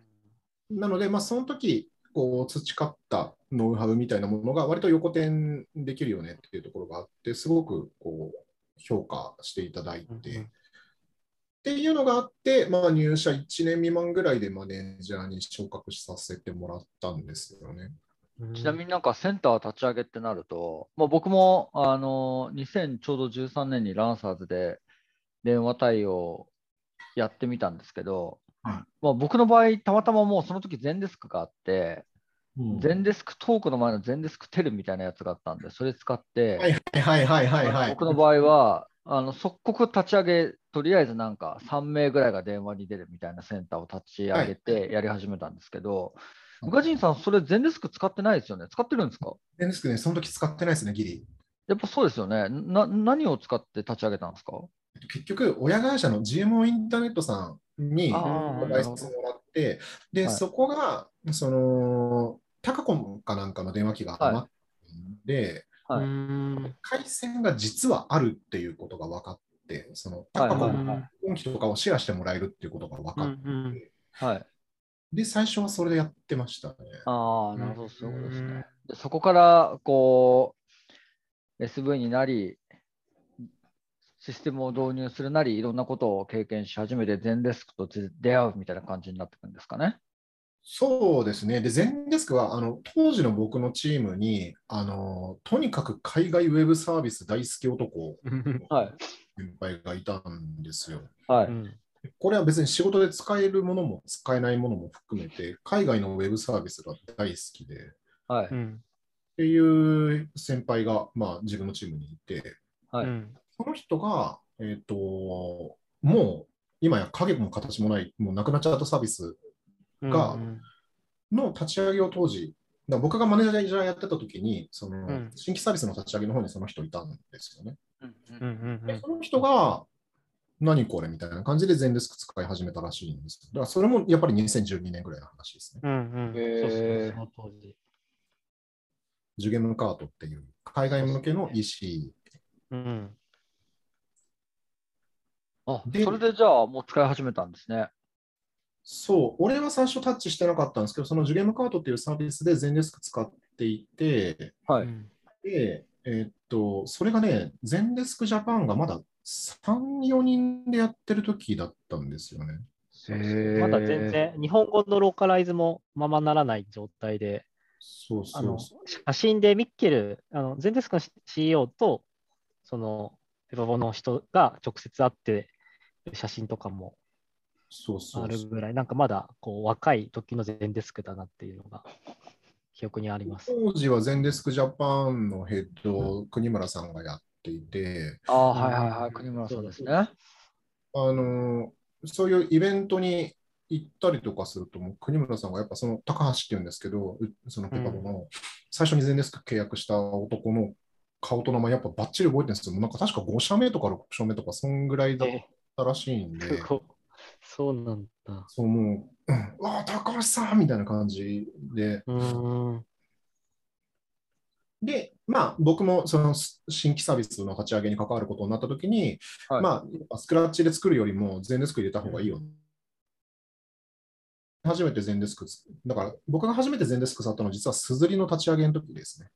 なので、まあ、その時こう培ったノウハウみたいなものが割と横転できるよねっていうところがあって、すごくこう評価していただいて、うんうんっていうのがあって、まあ、入社1年未満ぐらいでマネージャーに昇格させてもらったんですよね。うん。ちなみになんかセンター立ち上げってなると、まあ、僕もあの2000ちょうど13年にランサーズで電話対応やってみたんですけど、はい。まあ、僕の場合、たまたまもうその時ゼンデスクがあって、ゼンデスクトークの前のゼンデスクテルみたいなやつがあったんで、それ使って、はいはいはいはいはい。僕の場合は、あの即刻立ち上げ、とりあえずなんか3名ぐらいが電話に出るみたいなセンターを立ち上げてやり始めたんですけど、宇賀神さん、それ全デスク使ってないですよね？使ってるんですか？ゼンデスクね、その時使ってないですね、ギリ。やっぱそうですよね。な何を使って立ち上げたんですか？結局、親会社の GMO インターネットさんにあーアドバイスもらって、で、はい。そこが、その、タカコムかなんかの電話機が余ってんで、はい。うん回線が実はあるっていうことが分かって、そのタカコムはいはいはい。の本機とかをシェアしてもらえるっていうことが分かって、はい。で、最初はそれでやってましたね。ああ、なるほど、そういうことですね。でそこから、こう、SV になり、システムを導入するなり、いろんなことを経験し始めて、全デスクと出会うみたいな感じになってくるんですかね。そうですね。で、ゼンデスクは、あの、当時の僕のチームに、あの、とにかく海外ウェブサービス大好き男、はい。先輩がいたんですよ。はい。うんこれは別に仕事で使えるものも使えないものも含めて、海外のウェブサービスが大好きで、っはい。うんていう先輩が、まあ、自分のチームにいて、はい。うんその人が、えっ、と、もう今や影も形もない、もうなくなっちゃったサービスがうんの立ち上げを当時、だ僕がマネージャーやってた時に、その、ん新規サービスの立ち上げの方にその人いたんですよね。うんうんうんでその人が、何これみたいな感じで全デスク使い始めたらしいんです。だからそれもやっぱり2012年ぐらいの話ですね。うんうんへーそうそうその当時。ジュゲムカートっていう海外向けの EC。うんあ、でそれでじゃあ、もう使い始めたんですね。そう、俺は最初タッチしてなかったんですけど、そのジュゲムカートっていうサービスで全デスク使っていて、はい。うんで、えっと、それがね、全デスクジャパンがまだ3、4人でやってる時だったんですよね。まだ全然、日本語のローカライズもままならない状態で、そうあのそうそ写真でミッケル、あのゼンデスクの CEO と、そのペパボの人が直接会って、写真とかもう。そうそうそうあるぐらい、なんかまだこう若い時のゼンデスクだなっていうのが記憶にあります。当時は全デスクジャパンのヘッドを国村さんがやっていて、ああ、はいはいはい。国村さんですね。あのそういうイベントに行ったりとかすると、もう国村さんがやっぱその高橋っていうんですけど、うそのペパボの最初に全デスク契約した男の顔と名前やっぱバッチリ覚えてるんですよ。もうなんか確か5社目とか6社目とか、そんぐらいだったらしいんで、すごいそうなんだ。そうもう、うんうわあ、高橋さんみたいな感じで。で、まあ、僕もその新規サービスの立ち上げに関わることになったときに、はいまあ、スクラッチで作るよりも全デスク入れた方がいいよ。初めて全デスクつ、だから僕が初めて全デスク触ったのは実はすずりの立ち上げの時ですね。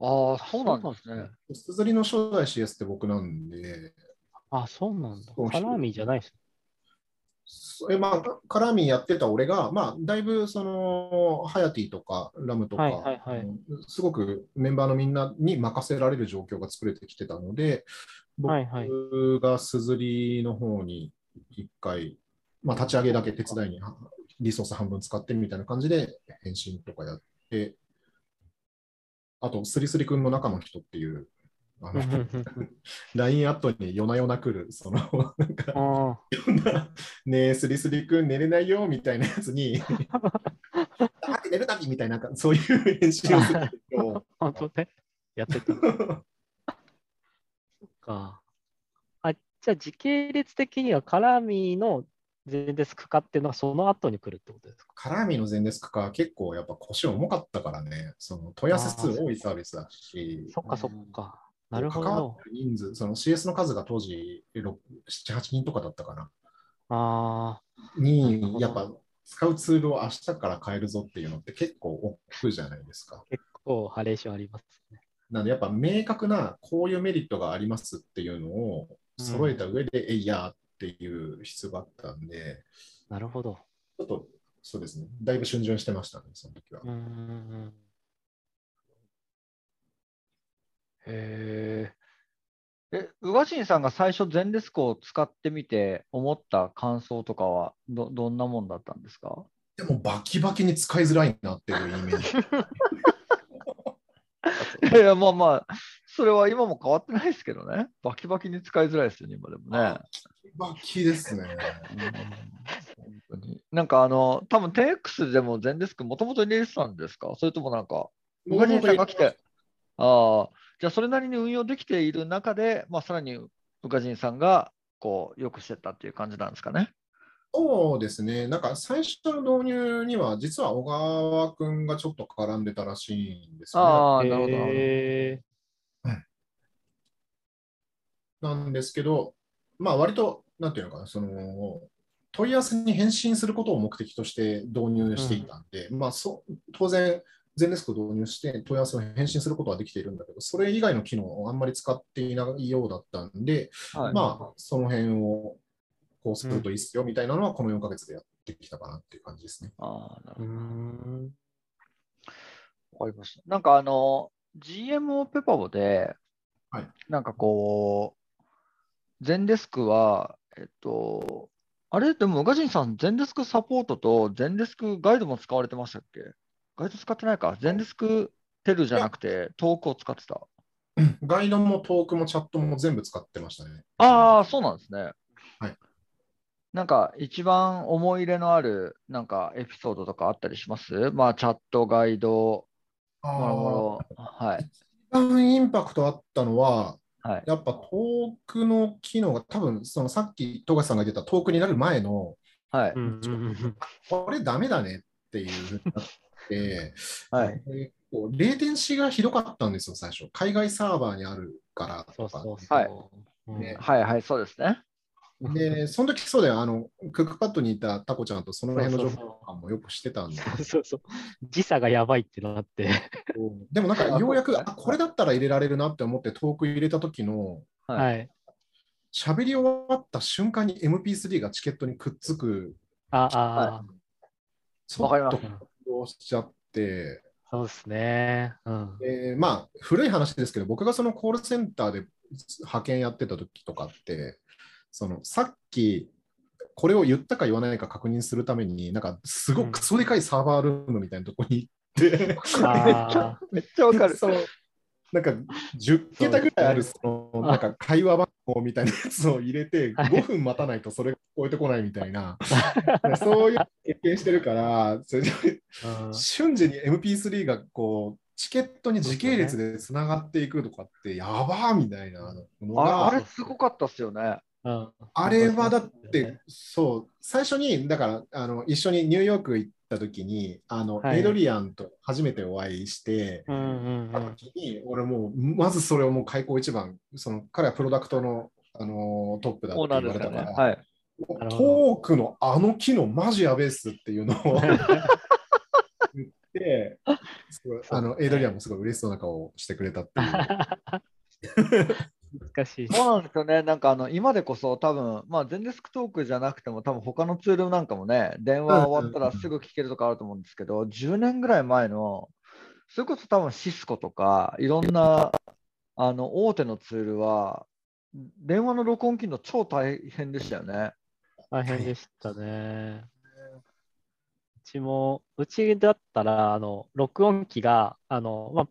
ああ、そうなんですね。すずりの初代 CS って僕なんで、あ、そうなんだそう。カラじゃないです。それまあ、カラーミーやってた俺が、まあ、だいぶその、ハヤティとかラムとか、はいはいはい。うんすごくメンバーのみんなに任せられる状況が作れてきてたので、僕がすずりの方に一回、まあ、立ち上げだけ手伝いにはリソース半分使ってみたいな感じで返信とかやって、あと、スリスリ君の中の人っていう LINE アットに夜な夜な来る、その、なんか、あねえ、スリスリくん寝れないよみたいなやつに、だって寝るなみたいな、そういう返信をする 本当ね。やってた。か。あ、じゃあ時系列的にはカラーミーの全デスク化っていうのはその後に来るってことですか？カラーミーの全デスク化は結構やっぱ腰重かったからね、その問い合わせ数多いサービスだし、そっかそっか。なるほ関わどっ。てる人数、その CS の数が当時6 7、8人とかだったかな。あに、やっぱ使うツールを明日から変えるぞっていうのって結構億劫じゃないですか。あ、結構ハレーションありますね。なのでやっぱ明確なこういうメリットがありますっていうのを揃えた上で、えいやーっていう必要があったんで、なるほど。ちょっとそうですね、だいぶ逡巡してましたね、その時は。うんえ。え、宇賀神さんが最初、ゼンデスクを使ってみて思った感想とかはど、どんなもんだったんですか？でもバキバキに使いづらいなっていうイメージ。いやまあまあ、それは今も変わってないですけどね。バキバキに使いづらいですよね、今でもね。バキですね。本当になんかあの、多分 10X でもゼンデスクもともと入れてたんですか？それともなんか、宇賀神さんが来て、ああ、じゃあそれなりに運用できている中で、まあ、さらに宇賀神さんがこうよくしてったっていう感じなんですかね。そうですね、なんか最初の導入には、実は小川君がちょっと絡んでたらしいんですよね。ああ、なるほどなんですけど、まあ割と、なんていうのかな、その、問い合わせに返信することを目的として導入していたんで、まあそう当然、ゼンデスクを導入して問い合わせを返信することはできているんだけど、それ以外の機能をあんまり使っていないようだったんで、はいまあその辺をこうするといいっすよみたいなのは、この4ヶ月でやってきたかなっていう感じですね。ああ、なるほど。ん。わかりました。なんかあの、GMO ペパボで、はいなんかこう、ゼンデスクは、えっと、あれ？でも、宇賀神さん、ゼンデスクサポートとゼンデスクガイドも使われてましたっけ？ガイド使ってないかゼンデスクテルじゃなくて、トークを使ってた。ガイドもトークもチャットも全部使ってましたね。ああ、そうなんですね。はい。なんか、一番思い入れのある、なんか、エピソードとかあったりします？まあ、チャット、ガイド、あもろもーろ。はい。一番インパクトあったのは、はい。やっぱトークの機能が多分そのさっき富樫さんが言ってたトークになる前のはい。うんうんうんこれダメだねっていうふうになって、はい。でこうレーテンシーがひどかったんですよ、最初。海外サーバーにあるからとか。そうそうはい。ねはい、はい、そうですね。で、その時そうだよ、あの、クックパッドにいたタコちゃんとその辺の情報とかもよくしてたんで。そうそうそう。時差がやばいってなって。でもなんか ようやく、ああ、これだったら入れられるなって思ってトーク入れた時の、はいはい。喋り終わった瞬間に MP3 がチケットにくっつく、ああ、わかります動しちゃって、そうですね。うん。えーまあ、古い話ですけど、僕がそのコールセンターで派遣やってた時とかって、そのさっきこれを言ったか言わないか確認するために、なんかすごうんくクソでかいサーバールームみたいなとこに行って、あ めっちゃわかる。なんか10桁ぐらいあるそそのなんか会話番号みたいなやつを入れて、はい。5分待たないとそれが聞こえてこないみたいな、そういう経験してるから、それ瞬時に MP3 がこうチケットに時系列でつながっていくとかってやばーみたいなのがああれ、すごかったっすよね。うん。あれはだって、そう、最初に、だから、あの一緒にニューヨーク行った時に、あの、はいエイドリアンと初めてお会いして、うんうんうん。時に、俺もう、まずそれをもう開口一番、その彼はプロダクトの、あのトップだって言。われたから、はい。トークのあの機能マジやべえっすっていうのを 言って、あのエイドリアンもすごい嬉しそうな顔をしてくれたっていう。難しい。そうなんですよね。なんかあの今でこそ多分、まあ、全デスクトークじゃなくても多分他のツールなんかもね、電話終わったらすぐ聞けるとかあると思うんですけど、10年ぐらい前の、それこそ多分シスコとか、いろんなあの大手のツールは、電話の録音機能超大変でしたよね。大変でしたね。うちも、うちだったら、あの、録音機が、あの、まあ、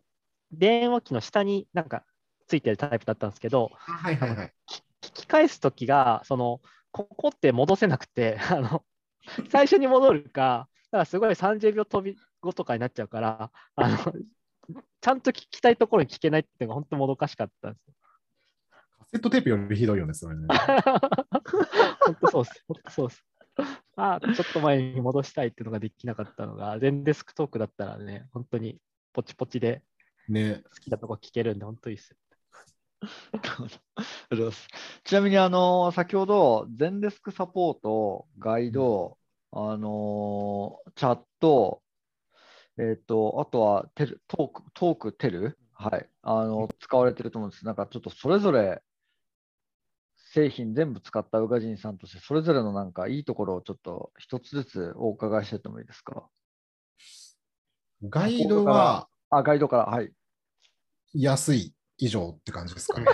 電話機の下になんかついてるタイプだったんですけど、あはいはいはい。聞き返すときが、その、ここって戻せなくて、あの、最初に戻るか、だからすごい30秒飛び後とかになっちゃうから、あの、ちゃんと聞きたいところに聞けないっていうのが本当もどかしかったんですよ。カセットテープよりひどいよね、それね。本当そうです。本当そうです。あちょっと前に戻したいっていうのができなかったのが、全デスクトークだったらね、本当にポチポチでね。好きなとこ聞けるんで、本当いいですちなみに、あの先ほど、全デスクサポート、ガイド、あのチャット、えっ、と、あとはテルトーク、トーク、テル、はい、あの使われてると思うんです。なんかちょっとそれぞれ製品全部使った宇賀神さんとして、それぞれのなんかいいところをちょっと一つずつお伺いしてってもいいですか？ガイドはあ、ガイドから、はい。安い以上って感じですかね。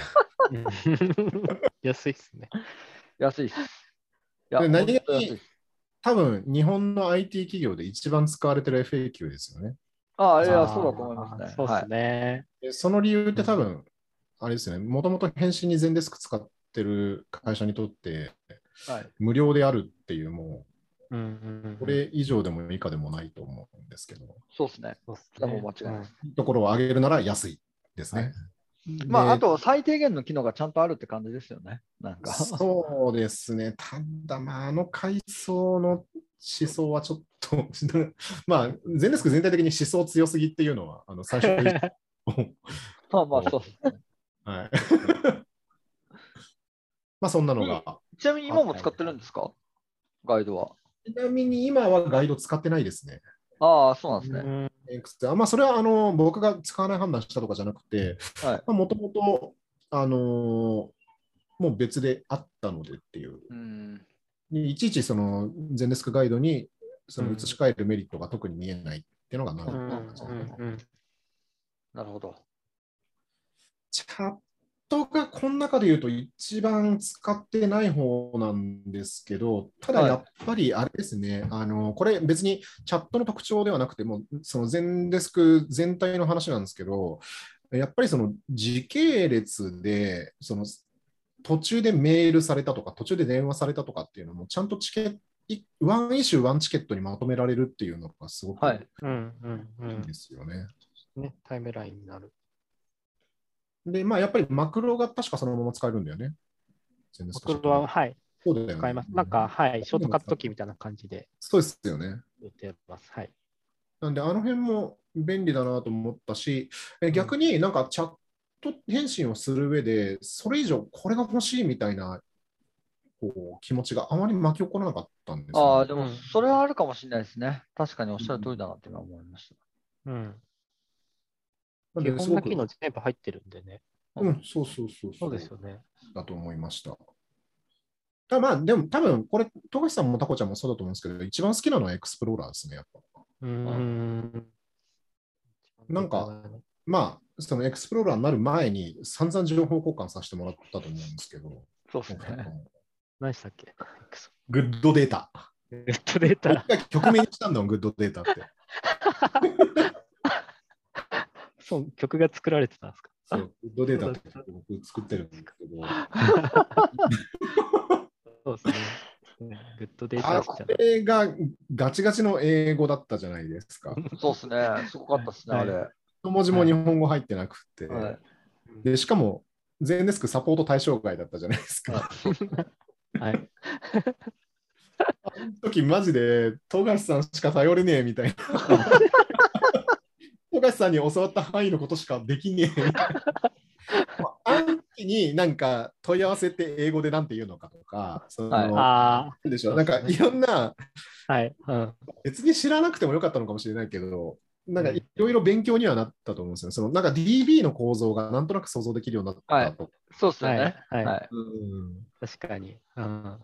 安いっすね。安いっす。で何気に多分、日本の IT 企業で一番使われてる FAQ ですよね。あ、いや、そうだと思いますね。そうですね。でその理由って多分、あれですよね、もともと返信に全デスク使ってる会社にとって、はい。はい。無料であるっていう、もうんうんうんう、これ以上でも以下でもないと思うんですけど、そうですね。そうっすそれはもう間違いないところを上げるなら安いですね。まあ、であと最低限の機能がちゃんとあるって感じですよね。なんか。そうですね。ただ、まあ、あの階層の思想はちょっと、まあ、全デスク全体的に思想強すぎっていうのは、あの最初に まあまあ、そうですね。はい。まあ、そんなのが。ちなみに今も使ってるんですかガイドは。ちなみに今はガイド使ってないですね。ああ、そうなんですね。うん X あまあ、それはあの僕が使わない判断したとかじゃなくて、はい。もともと、あのーもう別であったのでっていう。うん。いちいちその全デスクガイドにそのうん移し替えるメリットが特に見えないっていうのがなるうんうんほどうんなるほど。チャットがこの中で言うと一番使ってない方なんですけど、ただはいやっぱりあれですね、あのこれ別にチャットの特徴ではなくても、その全デスク全体の話なんですけど、やっぱりその時系列で、その途中でメールされたとか、途中で電話されたとかっていうのも、ちゃんとチケット、いワンイシュー、ワンチケットにまとめられるっていうのがすごくいはいうんうんうんいんですよね。ね、タイムラインになる。で、まあやっぱりマクロが確かそのまま使えるんだよね。全デスクチャット僕は、はい、そうだよね。使います。なんか、はい、ショートカットキーみたいな感じでそうですよね。てます。はい。なんで、あの辺も便利だなと思ったし、え逆になんかチャット返信をする上で、それ以上これが欲しいみたいなこう気持ちがあまり巻き起こらなかったんですよ、ああ、ね。でもうんそれはあるかもしれないですね。確かにおっしゃる通りだなって今思いましうん。基本ですごくな機能全部入ってるんでね。うん、そうそうそうそうですよね。だと思いました。ただまあ、でも多分これ、富樫さんもタコちゃんもそうだと思うんですけど、一番好きなのはエクスプローラーですね、やっぱ。うーん。なんか、まあ、そのエクスプローラーになる前に散々情報交換させてもらったと思うんですけど、た。そうですね。何したっけ？グッドデータ。ネットデータ。曲名にしたんだもん、グッドデータって。そう、曲が作られてたんですか？そう、グッドデータって曲僕作ってるんですけど、そうですね。うんグッドデーあタこれがガチガチの英語だったじゃないですか。そうですね。すごかったですね、あれ。一文字も日本語入ってなくて、はい。でしかも、 Zendesk サポート対象外だったじゃないですか。はい。あの時マジで、富樫さんしか頼れねえみたいな。富樫さんに教わった範囲のことしかできねえみたいな。あの時になんか問い合わせって英語でなんて言うのかとか、そのはいあなんでしょうそうですねなんかいろんな、あ、はい。うん。別に知らなくてもよかったのかもしれないけど、なんかいろいろ勉強にはなったと思うんですよね。そのなんか DB の構造がなんとなく想像できるようになったと。そうですね。。はい。はい。うん確かに。うん。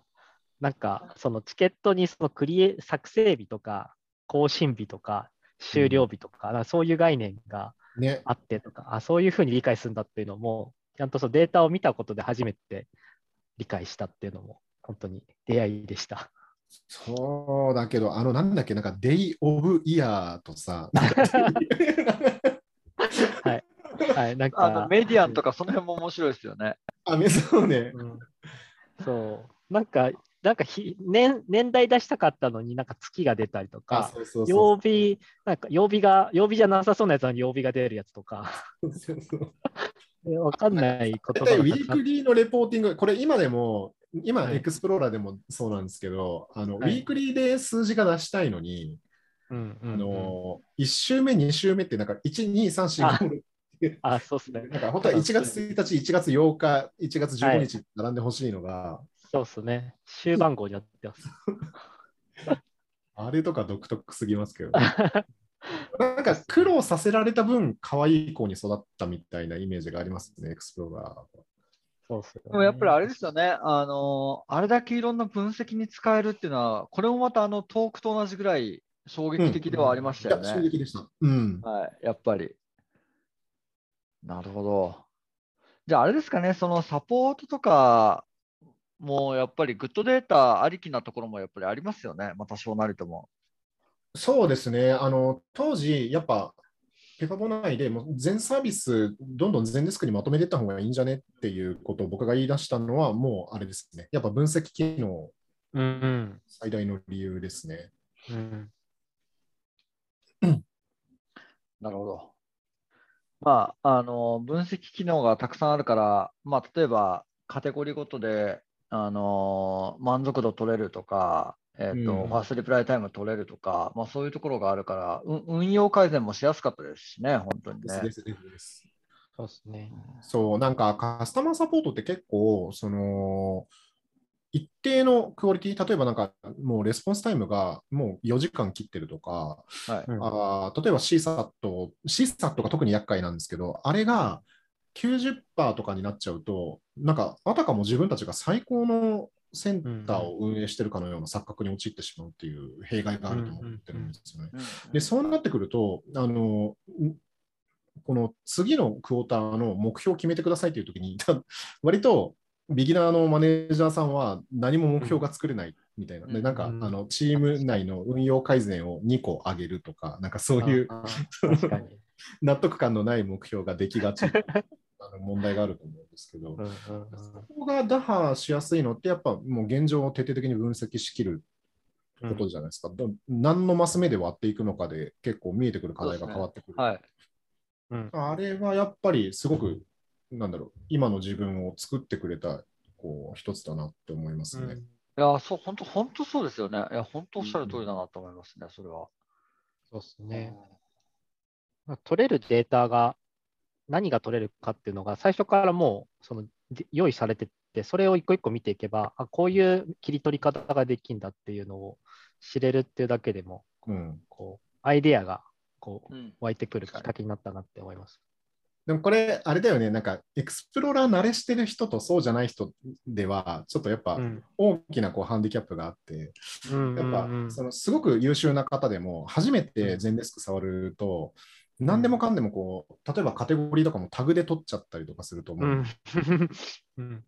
なんか、そのチケットにそのクリエ作成日とか、更新日とか、終了日とか、なんかそういう概念がね、あってとか、あ、そういうふうに理解するんだっていうのも、ちゃんとそのデータを見たことで初めて理解したっていうのも、本当に出会いでした。そうだけど、あのなんだっけ、なんか Day of Year とさ、なんかはい。はい、なんあのか、メディアンとかその辺も面白いですよね。あ、めそうね。うんそう、なんか、なんかひ年年代出したかったのになんか月が出たりとあ、か。曜日、なんか曜日が、曜日じゃなさそうなやつなのに曜日が出るやつとか、わかんないこと大体ウィークリーのレポーティング、これ今でも、今、はい。エクスプローラーでもそうなんですけど、あのはい。ウィークリーで数字が出したいのに、うんうんうん。あの1週目、2週目って、なんか1、2、3、4、5、6あ、そうっすね。なんか本当は1月1日、1月8日、1月15日並んでほしいのが、そうっすね。週番号になってます。あれとか独特すぎますけど、なんか苦労させられた分、可愛い子に育ったみたいなイメージがありますね、エクスプローラー。そうっすよねでもやっぱりあれですよね、あのあれだけいろんな分析に使えるっていうのは、これもまたあのトークと同じぐらい衝撃的ではありましたよいや、衝ね。撃でした。うん。はい、やっぱり。なるほど。じゃああれですかね、そのサポートとかもやっぱりグッドデータありきなところもやっぱりありますよね、まあ多少なりとも。そうですね。あの、当時、やっぱ、ペパボ内でもう全サービス、どんどん全デスクにまとめていった方がいいんじゃねっていうことを僕が言い出したのは、もうあれですね。やっぱ分析機能、うんうん最大の理由ですね。うん。なるほど。まあ、あの、分析機能がたくさんあるから、まあ、例えばカテゴリーごとで、あの、満足度取れるとか、えっと、うんファーストリプライタイム取れるとか、まあ、そういうところがあるから、う運用改善もしやすかったですしね、本当にね。ですですですです。そうっすね。そう、なんかカスタマーサポートって結構、その、一定のクオリティ、例えばなんかもうレスポンスタイムがもう4時間切ってるとか、はい。うんあー例えば CSAT、CSAT が特に厄介なんですけど、あれが90%とかになっちゃうと、なんかあたかも自分たちが最高のセンターを運営してるかのような錯覚に陥ってしまうっていう弊害があると思ってるんですよね。うんで、そうなってくると、あの、んこの次のクォーターの目標を決めてくださいというときに、割とビギナーのマネージャーさんは何も目標が作れないみたいな。で、なんか、うんあの、チーム内の運用改善を2個上げるとか、なんかそういう。納得感のない目標ができがちなあの問題があると思うんですけど、うんうんうんそこが打破しやすいのって、やっぱもう現状を徹底的に分析しきることじゃないですか。だ何のマス目で割っていくのかで結構見えてくる課題が変わってくる。はい。うんあれはやっぱりすごく、なんだろう、今の自分を作ってくれたこう一つだなって思いますね。うんいや、そう、本当、本当そうですよね。いや、本当おっしゃる通りだなと思いますね、それは。そうっすね。まあ取れるデータが何が取れるかっていうのが最初からもうそので用意されてて、それを一個一個見ていけば、あこういう切り取り方ができるんだっていうのを知れるっていうだけでも、うん、こうアイデアがこううん。湧いてくるきっかけになったなって思います。でもこれ、あれだよね、なんかエクスプローラー慣れしてる人とそうじゃない人では、ちょっとやっぱうん。大きなこうハンディキャップがあって、うんやっぱそのすごく優秀な方でも、初めて全デスク触ると、何でもかんでもこう、例えばカテゴリーとかもタグで取っちゃったりとかすると思う。うん。うん。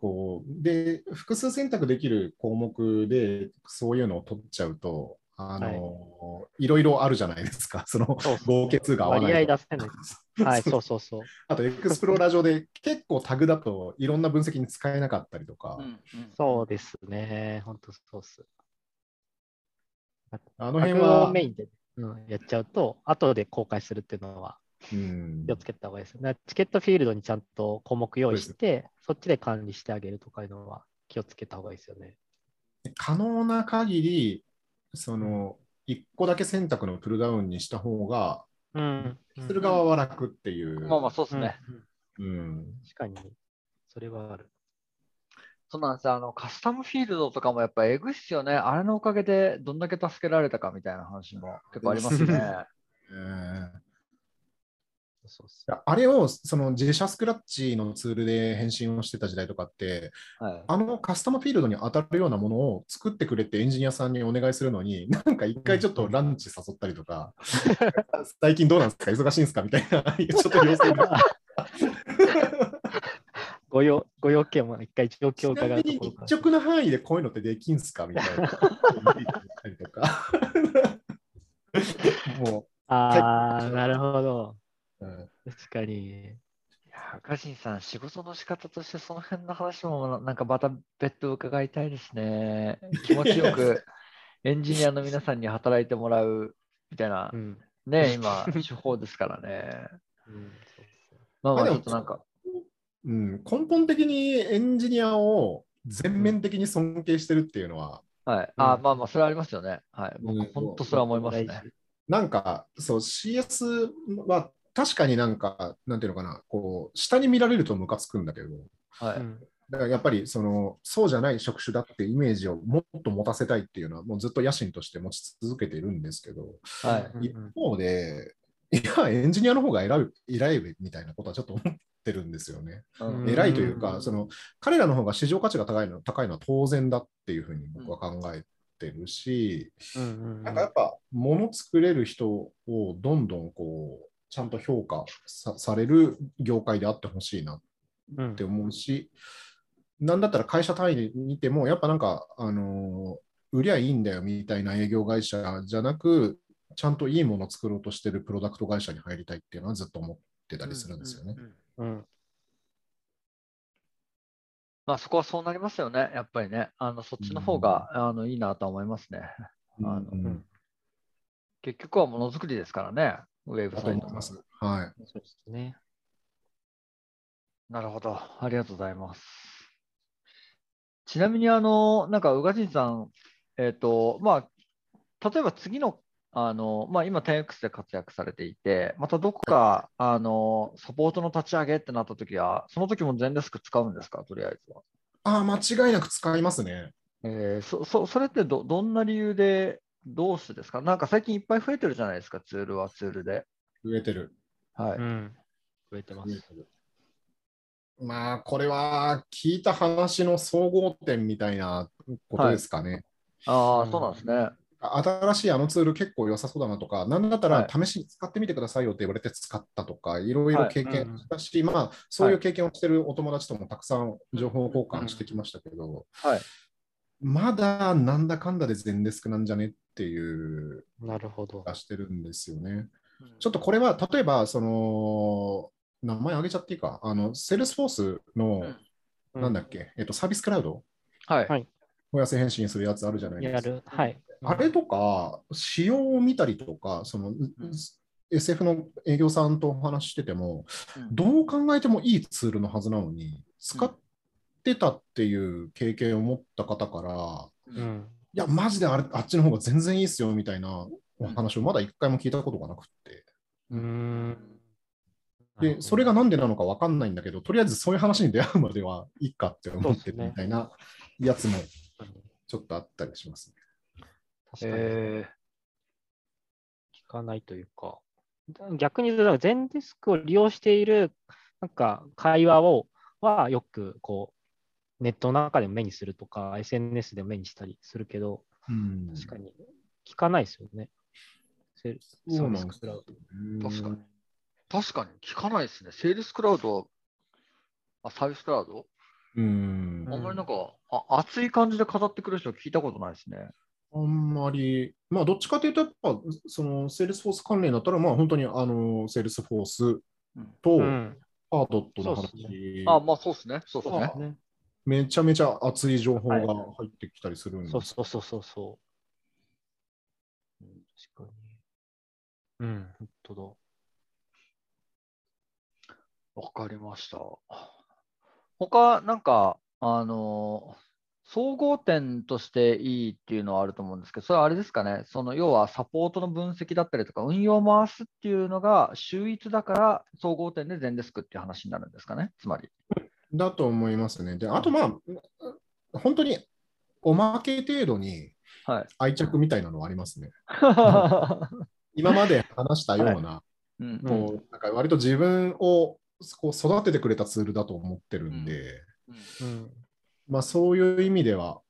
こうで、複数選択できる項目でそういうのを取っちゃうと、あのい。ろいろあるじゃないですか、その合計数が合わないと。割合出せない。はい、そう。そうそう。あと、エクスプローラー上で結構タグだといろんな分析に使えなかったりとか、うんうん。そうですね。本当そうっす。あの辺はをメインで、うん、やっちゃうと、後で公開するっていうのはうん気をつけた方がいいですよね。チケットフィールドにちゃんと項目用意して、そっちで管理してあげるとかいうのは気をつけた方がいいですよね。可能な限り、その、1個だけ選択のプルダウンにした方が、うん。する側は楽っていう。まあまあ、そうですうんね。うん確かに、それはある。そうなんですよ。あの、カスタムフィールドとかもやっぱえぐいっすよね。あれのおかげでどんだけ助けられたかみたいな話も結構ありますね。えーそうあれをその自社スクラッチのツールで返信をしてた時代とかって、はい。あのカスタムフィールドに当たるようなものを作ってくれってエンジニアさんにお願いするのに、なんか一回ちょっとランチ誘ったりとか、最近どうなんですか、忙しいんですか？みたいな、ちょっと要請が。ご用ご用件も一回状況を伺うところから。一直の範囲でこういうのってできんすかみたいな。もああ、なるほど。う、うん確かに。いや、ガジンさん、仕事の仕方としてその辺の話もなんかまた別途伺いたいですね。気持ちよく エンジニアの皆さんに働いてもらうみたいなう、ん。ね、今、手法ですからね。うんまあまあ、ちょっとなんか、うん、根本的にエンジニアを全面的に尊敬してるっていうのは、はい。あ、まあまあ、それはありますよね。はい。僕、うん本当それは思いますね。なんか、そう、CS は確かになんか、なんていうのかな、こう、下に見られるとムカつくんだけど、はい。うんだからやっぱりそのそうじゃない職種だってイメージをもっと持たせたいっていうのはもうずっと野心として持ち続けているんですけど、はい。うん一方で、いや、エンジニアの方が偉い偉いみたいなことはちょっと思ってるんですよね。うん。偉いというか、うん。その彼らの方が市場価値が高いの高いのは当然だっていうふうに僕は考えてるし、うんうんなんかやっぱ物作れる人をどんどんこうちゃんと評価さされる業界であってほしいなうんって思うし、なんだったら会社単位で見ても、やっぱなんか、あのー売りゃいいんだよみたいな営業会社じゃなく、ちゃんといいものを作ろうとしてるプロダクト会社に入りたいっていうのはずっと思ってたりするんですよね。うんまあ、そこはそうなりますよね。やっぱりね。あの、そっちの方が、あのいいなとは思いますね。あのうん結局はものづくりですからね。ウェブだサイト。はい。そうですね。なるほど。ありがとうございます。ちなみに、あの、なんか、宇賀神さん、えっ、と、まあ、例えば次の、あの、まあ、今 10X で活躍されていて、またどこか、あの、サポートの立ち上げってなったときは、その時も全デスク使うんですか、とりあえずは。ああ、間違いなく使いますね。えーそそそれってどどんな理由で、どうしてですか？なんか最近いっぱい増えてるじゃないですか、ツールはツールで。増えてる。はい。うん。増えてます。まあ、これは聞いた話の総合点みたいなことですかね。ああ、うんそうなんですね。新しいあのツール結構良さそうだなとか、なんだったはら試しに使ってみてくださいよって言われて使ったとか、い。ろいろ経はい験したし、まあ、そういう経験をしてるお友達ともたくさん情報交換してきましたけど、はい。まだなんだかんだで全デスクなんじゃねっていうなるほど気。がしてるんですよね。ちょっとこれは、例えば、その、名前挙げちゃっていいか、あの、セールスフォースの、うなんだっけ、えっと、サービスクラウド？はい。はいお痩せ返信するやつあるじゃないですか。やる。はい。あれとか、仕様を見たりとか、その、ん SF の営業さんとお話ししてても、うんどう考えてもいいツールのはずなのに、使ってたっていう経験を持った方から、うん。いや、マジであれあっちの方が全然いいっすよみたいなお話をまだ一回も聞いたことがなくって。うーん。で、それがなんでなのかわかんないんだけど、とりあえずそういう話に出会うまではいいかって思ってるみたいなやつもちょっとあったりしますね。確かに。え聞かないというか、逆に言うと、全デスクを利用しているなんか会話をはよくこうネットの中でも目にするとか、SNS でも目にしたりするけど、うん確かに聞かないですよね。 Service Cloud確かに。確かに聞かないですね。 Sales Cloud、あ、 Service Cloud、うんうんあんまりなんか、あ熱い感じで語ってくる人聞いたことないですね。あんまり、まあ、どっちかというと、やっぱ、その、 Salesforce 関連だったら、まあ、本当に、あの、 Salesforceと、うん。パードットの話、あ、まあそうですね。そうですねめちゃめちゃ熱い情報がはい入ってきたりするんです。そうそうそうそうそう。うん、確かに。うん、本当わかりました。他、なんか、あの総合点としていいっていうのはあると思うんですけど、それはあれですかね、その要はサポートの分析だったりとか、運用を回すっていうのが秀逸だから、総合点で全デスクっていう話になるんですかね、つまり。だと思いますね。で、あと、まあ、本当におまけ程度にはい。愛着みたいなのはありますね。今まで話したような、うんこうなんか割と自分をこう育ててくれたツールだと思ってるんで、うん。まあそういう意味では、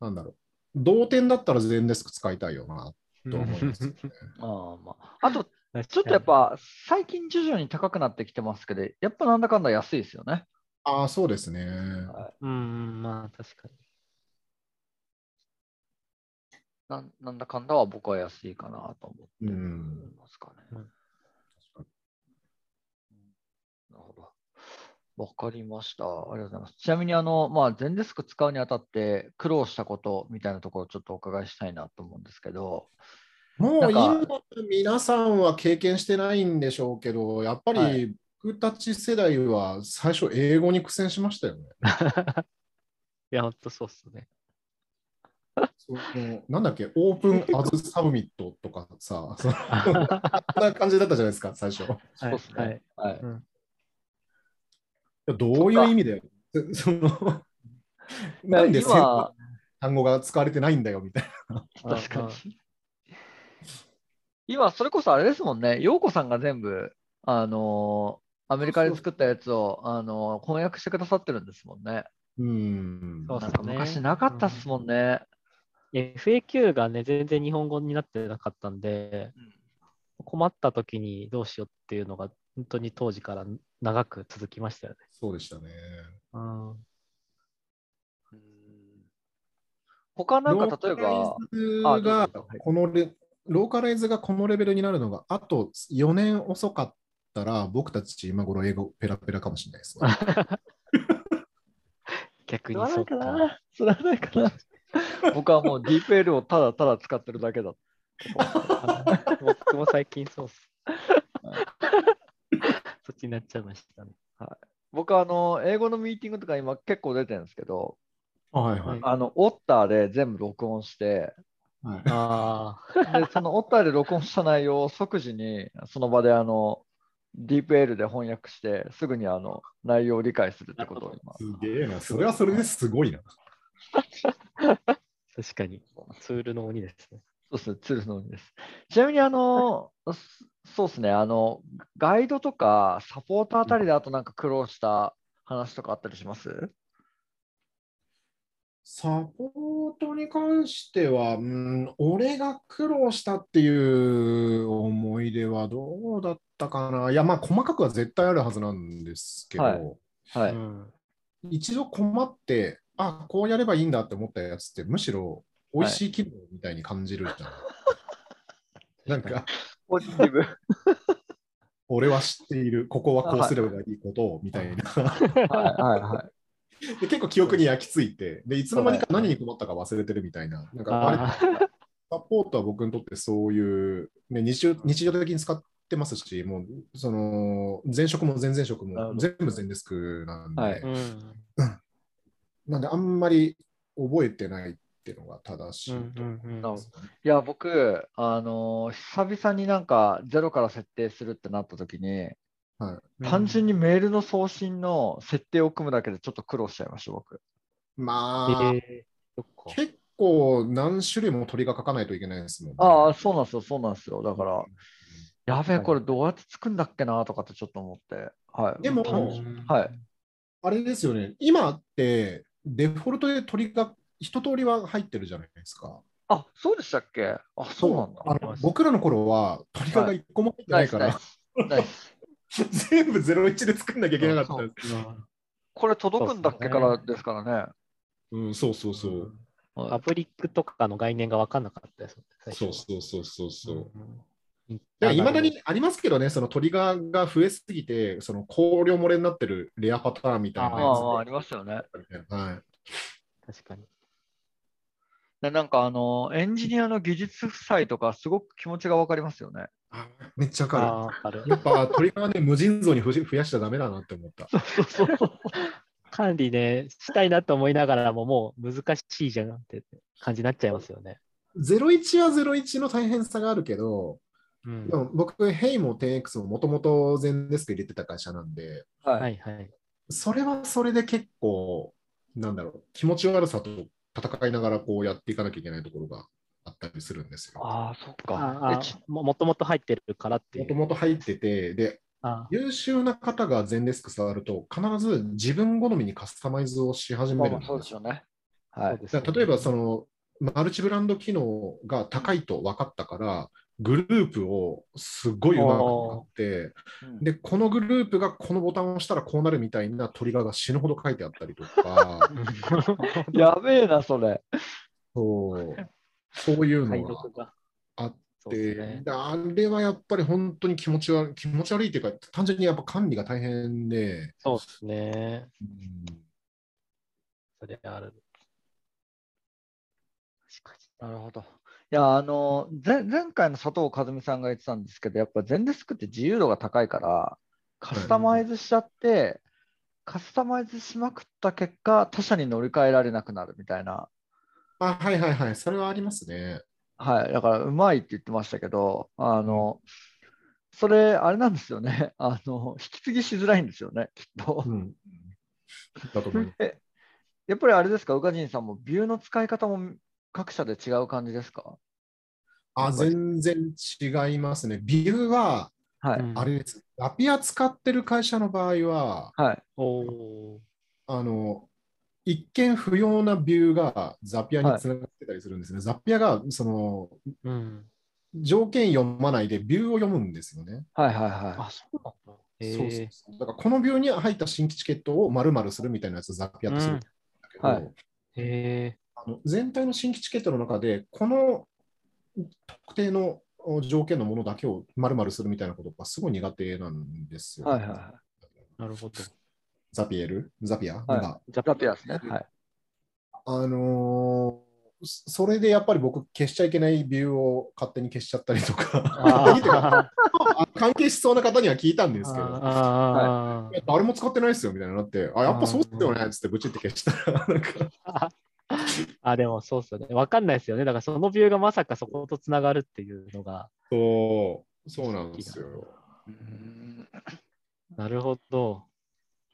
なんだろう、同点だったら全デスク使いたいよなと思います、ね。ああまあ、あと、ちょっとやっ、ぱ最近徐々に高くなってきてますけど、やっぱなんだかんだ安いですよね。ああ、そうですね。うん、まあ確かに。なんなんだかんだは僕は安いかなと思ってうん。ますかね。なるほど。わかりました。ありがとうございます。ちなみに、あの、まあ、全デスク使うにあたって苦労したことみたいなところをちょっとお伺いしたいなと思うんですけど、もう今、皆さんは経験してないんでしょうけど、やっぱはり僕たち世代は最初、英語に苦戦しましたよね。いや、ほんとそうっすね。そのなんだっけ、 open as submit とかさ、そんな感じだったじゃないですか、最初。いそうですね。はい。やどういう意味で、そ のなんで今、単語が使われてないんだよみたいな。確かに。今、それこそあれですもんね、陽子さんが全部、あのーアメリカで作ったやつを、あのー翻訳してくださってるんですもんね。うん。そうね昔なかったっすもんね。FAQ がね、全然日本語になってなかったんで、困った時にどうしようっていうのが、本当に当時から長く続きましたよね。そうでしたね。うん。うん他なんか例えば、ローカあライズがどうぞはいこのレローカライズがこのレベルになるのがあと4年遅かったら僕たち今頃英語ペラペラかもしれないですね。逆にそうか。な。それはないかな。僕はもう DeepL をただただ使ってるだけだ。僕も最近そうっす。そっちになっちゃいましたね。僕はあの英語のミーティングとか今結構出てるんですけど、はいはい。あのオッターで全部録音して、はいあでそのオッターで録音した内容を即時にその場であの DeepL で翻訳して、すぐにあの内容を理解するってことを今。すげえな。それはそれですごいな。あ、確かに。ツールの鬼ですね。そうですね、ツールの鬼です。ちなみに、あの、そそうですね、あの、ガイドとかサポートあたりであとなんか苦労した話とかあったりします？サポートに関しては、うん、俺が苦労したっていう思い出はどうだったかな。いや、まあ、細かくは絶対あるはずなんですけど、はいはい。うん一度困って、あ、こうやればいいんだって思ったやつって、むしろ美味しい気分みたいに感じるじゃん。なんか、ポジティブ。俺は知っている、ここはこうすればいいことをみたいな。はいはいはい。で結構記憶に焼き付いて、でいつの間にか何に困ったか忘れてるみたいな。なんかあれあサポートは僕にとってそういう、ね、日常日常的に使ってますし、もうその前職も前々職も全部全デスクなんで、はいーうんなんであんまり覚えてないっていうのが正しいと思いうんうんうんます、いや、僕、あの、久々になんかゼロから設定するってなった時に、はい単純にメールの送信の設定を組むだけでちょっと苦労しちゃいました、僕。まあ、えー。結構何種類も鳥が書かないといけないですもんね。ああ、そうなんですよ、そうなんですよ。だから、うんやべえ、これどうやって作るんだっけなとかってちょっと思って。はい。でもはい。あれですよね、今ってデフォルトで鳥が一通りは入ってるじゃないですか。あ、そうでしたっけ？あ、そうなんだ。あの僕らの頃は鳥が一個も入ってないから、全部01で作んなきゃいけなかったんです。これ届くんだっけからですからね。うん、そうそうそう。パブリックとかの概念が分かんなかったです。そうそうそうそうそう。うん。いまだにありますけどね、そのトリガーが増えすぎて、その香料漏れになってるレアパターンみたいなまやつあまあありますよね。はい。確かに。でなんかあの、エンジニアの技術負債とか、すごく気持ちがわかりますよね。あめっちゃわかあーあるる。やっぱトリガーね、無尽蔵に増や増やしちゃダメだなって思った。そうそうそう。管理ね、したいなと思いながらも、もう難しいじゃんって感じになっちゃいますよね。01は01の大変さがあるけど、うんでも僕、ヘイも 10X ももともと全デスク入れてた会社なんで、はい。はいはい。それはそれで結構、なんだろう、気持ち悪さと戦いながらこうやっていかなきゃいけないところがあったりするんですよ。ああ、そっか。ももともと入ってるからっていもとう。もと入ってて、で、あ優秀な方が全デスク触ると、必ず自分好みにカスタマイズをし始めるんですよそうですよね。はい。例えば、その、マルチブランド機能が高いと分かったから、グループをすごいうまく使って、うんで、このグループがこのボタンを押したらこうなるみたいなトリガーが死ぬほど書いてあったりとか、やべえな、それ。そうそういう解のが。あっそうですねであれはやっぱり本当に気持ち悪い気持ち悪いっていうか、単純にやっぱ管理が大変で、そうですね。うんそれある。確なるほど。いや、あの、前前回の佐藤和美さんが言ってたんですけど、やっぱ全デスクって自由度が高いから、カスタマイズしちゃって、カスタマイズしまくった結果、他社に乗り換えられなくなるみたいな。あ、はいはいはい、それはありますね。はい。だから、うまいって言ってましたけど、あの、それ、あれなんですよね。あの、引き継ぎしづらいんですよね、きっと。うん。だと思います。え、やっぱりあれですか、宇賀神さんもビューの使い方も各社で違う感じですか？あ、全然違いますね。ビューは、はい。うんあれです。ラピア使ってる会社の場合は、はい。おおあの、一見不要なビューがザピアにつながってたりするんですね。ザピアがそのー。うん。条件読まないでビューを読むんですよね。はいはいはあ、そうなんだ。へそうそうえ。そうだからこのビューに入った新規チケットを丸々するみたいなやつをザピアとするんだけど、うんはい全体の新規チケットの中で、この特定の条件のものだけを丸々するみたいなことがすごい苦手なんですい。よ。はいはいはなるほど。ザピエル？ザピア、はいがじゃい。ラピアですね。はい。あのーそそれでやっぱり僕消しちゃいけないビューを勝手に消しちゃったりとか、関係しそうな方には聞いたんですけど、誰も使ってないですよみたいになって、あ、やっぱそうっすよねっつってブチって消したら、なんか、あ。あ、でもそうっすよね。わかんないですよね。だからそのビューがまさかそことつながるっていうのが。そう、そうなんですよ。うんなるほど。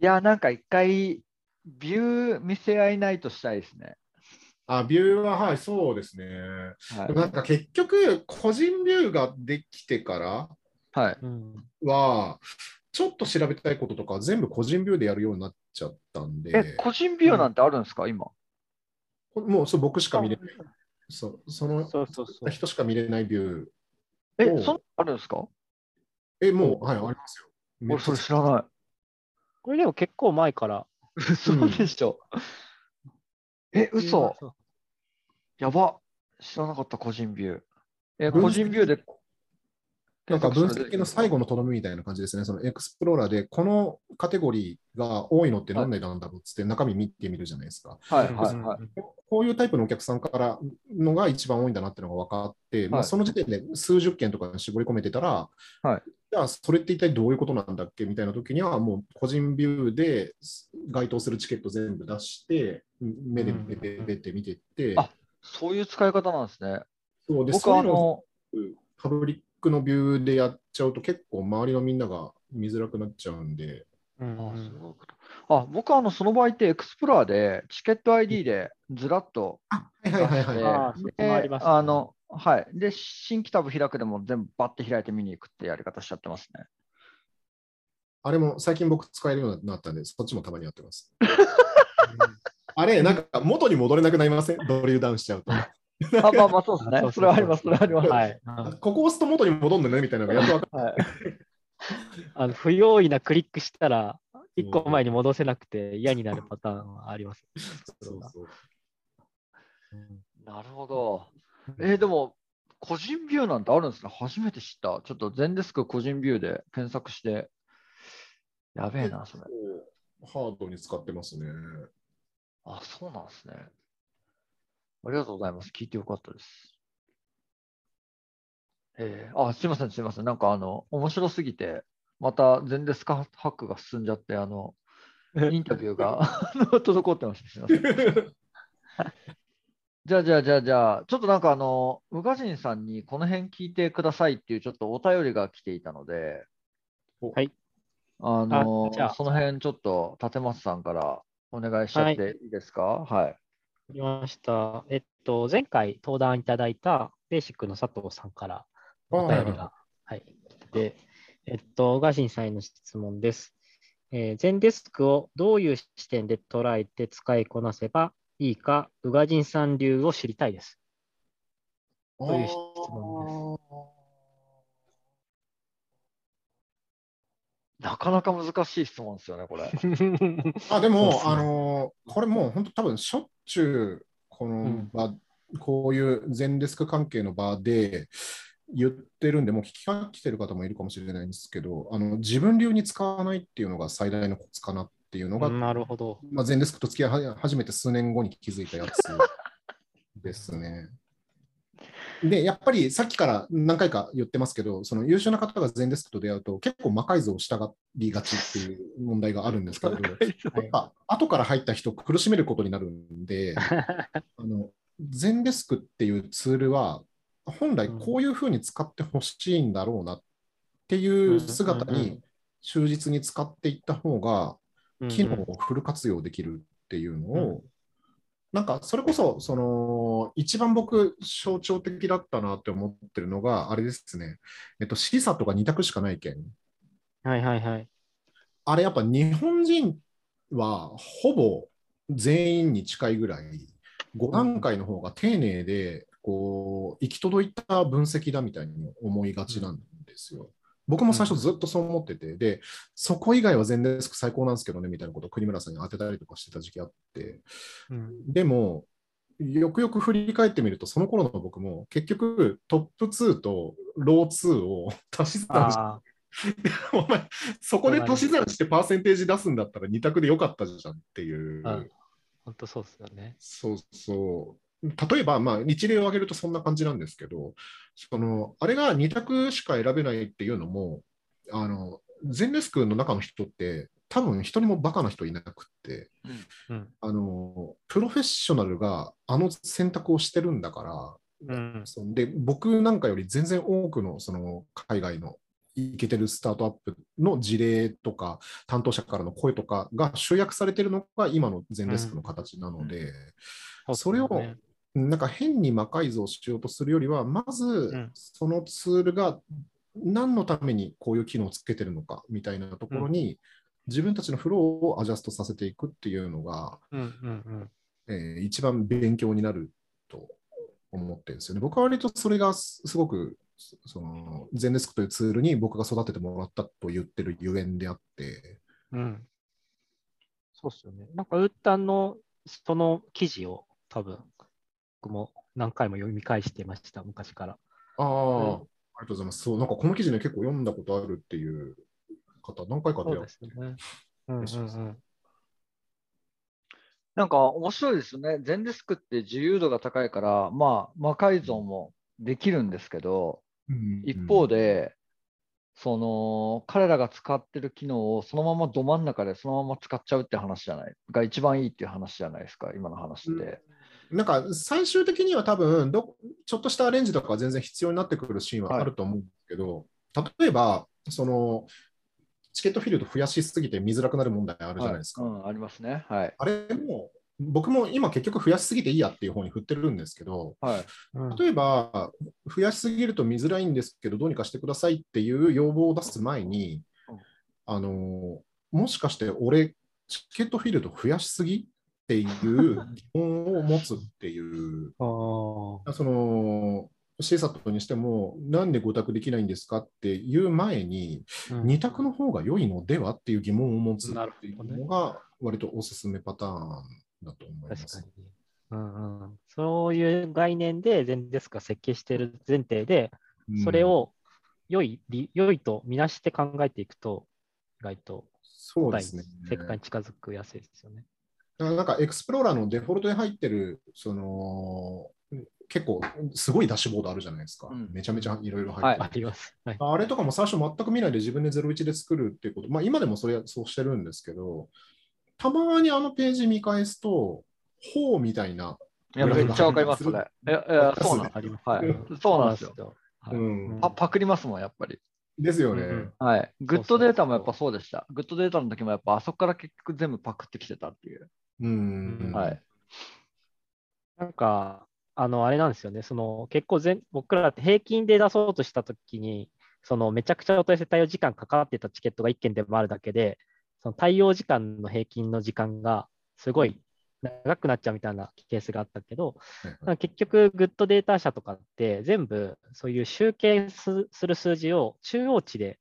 いや、なんか一回、ビュー見せ合いないとしたいですね。あ、ビューは、はい、そうですね。はい。なんか結局、個人ビューができてからはちょっと調べたいこととか全部個人ビューでやるようになっちゃったんで、え、個人ビューなんてあるんですか、今？もうそう僕しか見れない。そうそのそうそうそう。人しか見れないビュー。え、そんあるんですか？え、もう、はい、ありますよ。俺、それ知らない。これでも結構前から。嘘でしょ？え、嘘そうやば。知らなかった、個人ビュー。え、個人ビューで。なんか分析の最後の。のとどめみたいな感じですね。そのエクスプローラーで、このカテゴリーが多いのって何でなんだろうっつって中身見てみるじゃないですか。はいはいはい。こういうタイプのお客さんからのが一番多いんだなっていうのが分かって、まあ、はいその時点で数十件とかに絞り込めてたら、はいじゃあそれって一体どういうことなんだっけみたいな時には、もう個人ビューで該当するチケット全部出して、目でペペペって見てって、あそういう使い方なんですね。そうで僕そういうのをあの、パブリックのビューでやっちゃうと結構周りのみんなが見づらくなっちゃうんで、うんああ僕はあのその場合ってエクスプローラーでチケット ID でずらっとはいはいはいはい。あーそっちもありでますねあの、はい。で、新規タブ開くでも全部バッて開いて見に行くってやり方しちゃってますね。あれも最近僕使えるようになったんで、そっちもたまにやってます。あれ、なんか元に戻れなくなりません？ドリルダウンしちゃうと。あまあまあそうですね。それはあります。それはあります。はい。ここ押すと元に戻るのねみたいなのがやっと分かはいあの不用意なクリックしたら、一個前に戻せなくて嫌になるパターンはあります。る。そうそうなるほど。えーでも、個人ビューなんてあるんですね。初めて知った。ちょっと全デスク個人ビューで検索して。やべえな、それ。ハードに使ってますね。あ、そうなんですね。ありがとうございます。聞いてよかったです。えーあ、すいません、すいません。なんかあの、面白すぎて、また全デスクハックが進んじゃって、あの、インタビューがあの滞ってました。すいません。じゃあ、じゃあ、じゃあ、じゃあ、ちょっとなんかあの、宇賀神さんにこの辺聞いてくださいっていうちょっとお便りが来ていたので、はい。あのあじゃあその辺ちょっと立松さんからお願いしちゃっていいですか？はい。わかりました。えっと、前回登壇いただいたベーシックの佐藤さんからお便りが、はい、来て、えっと、ガシンさんへの質問です。えー全デスクをどういう視点で捉えて使いこなせばいいか、宇賀神さん流を知りたいです。という質問なかなか難しい質問ですよね、これ。あでも、あのーこれもう本当多分しょっちゅうこの場、こういう全デスク関係の場で言ってるんで、もう聞き飽きてる方もいるかもしれないんですけど、あの自分流に使わないっていうのが最大のコツかなっていうのが、なるほど。まあ、ゼンデスクと付き合い始めて数年後に気づいたやつですね。で、やっぱりさっきから何回か言ってますけど、その優秀な方がゼンデスクと出会うと、結構魔改造したがりがちっていう問題があるんですけど、やっぱ後から入った人を苦しめることになるんで、あのゼンデスクっていうツールは、本来こういうふうに使ってほしいんだろうなっていう姿に忠実に使っていった方が、機能をフル活用できるっていうのを、なんかそれこそ、その一番僕、象徴的だったなって思ってるのが、あれですね、えっと、シーサとか2択しかない件。はいはいはい。あれやっぱ日本人はほぼ全員に近いぐらい、5段階の方が丁寧で、こう、行き届いた分析だみたいに思いがちなんですよ。僕も最初ずっとそう思ってて、で、そこ以外は全デスク最高なんですけどねみたいなことを国村さんに当てたりとかしてた時期あって、うんでも、よくよく振り返ってみると、その頃の僕も結局トップ2とロー2を足し算して、あ お前、そこで足し算してパーセンテージ出すんだったら2択でよかったじゃんっていう。あ、本当そうですよね。そうそう。例えば、まあ、一例を挙げるとそんな感じなんですけど、そのあれが2択しか選べないっていうのも、あのゼンデスクの中の人って、多分一人もバカな人いなくって、うん。あのプロフェッショナルがあの選択をしてるんだから、うん。で僕なんかより全然多くのその海外のイケてるスタートアップの事例とか担当者からの声とかが集約されてるのが今のゼンデスクの形なので、それをねなんか変に魔改造しようとするよりは、まずんそのツールが何のためにこういう機能をつけてるのかみたいなところに、自分たちのフローをアジャストさせていくっていうのが、えー一番勉強になると思ってるんですよね。僕は割とそれがすすごく、その、ゼンデスクというツールに僕が育ててもらったと言ってるゆえんであって、うん。うん。そうっすよね。なんか、ウッタンのその記事を多分、僕も何回も読み返してました、昔から。ああ、うんありがとうございます。そう、なんかこの記事ね、結構読んだことあるっていう方、何回かそう出会ってですね。うんうんうん。なんか面白いですよね。ゼンデスクって自由度が高いから、まあ、魔改造もできるんですけど、うん一方で、その彼らが使ってる機能をそのままど真ん中でそのまま使っちゃうって話じゃないが一番いいっていう話じゃないですか、今の話って。なんか最終的には多分ど、ちょっとしたアレンジとかは全然必要になってくるシーンはあると思うんですけど、例えば、その、チケットフィールド増やしすぎて見づらくなる問題あるじゃないですか。はいうん、ありますね。はい。あれも、僕も今結局増やしすぎていいやっていう方に振ってるんですけど、はい。うん例えば、増やしすぎると見づらいんですけど、どうにかしてくださいっていう要望を出す前にうん、あの、もしかして俺、チケットフィールド増やしすぎっていう疑問を持つっていう、その、シーサットにしても、なんで5択できないんですかっていう前に、うん2択の方が良いのではっていう疑問を持つっていうのが、割とおすすめパターンだと思います確か。に。うんうん、そういう概念でゼンデスクが設計している前提で、うんそれを良いり良いとみなして考えていくと、意外とそうですね。結果に近づくやすいですよね。だからなんかエクスプローラーのデフォルトに入ってる、その、結構すごいダッシュボードあるじゃないですか。うんめちゃめちゃいろいろ入ってはいるあります。はい。あれとかも最初全く見ないで自分で01で作るっていうこと、まあ今でもそれはそうしてるんですけど、たまにあのページ見返すと、ほうみたいな、いや、めっちゃわかります、それ。いや、いやそうなんですあります。はいうんそうなんですよ。よ。うはいんパパクりますもん、やっぱり。ですよね。はい。グッドデータもやっぱそうでした。グッドデータの時もやっぱあそこから結局全部パクってきてたっていう。うんはい。なんか、あの、あれなんですよね。その、結構全、僕らって平均で出そうとしたときに、その、めちゃくちゃお問い合わせ対応時間かかってたチケットが1件でもあるだけで、その対応時間の平均の時間がすごい長くなっちゃうみたいなケースがあったけど、結局、グッドデータ社とかって全部そういう集計すする数字を中央値で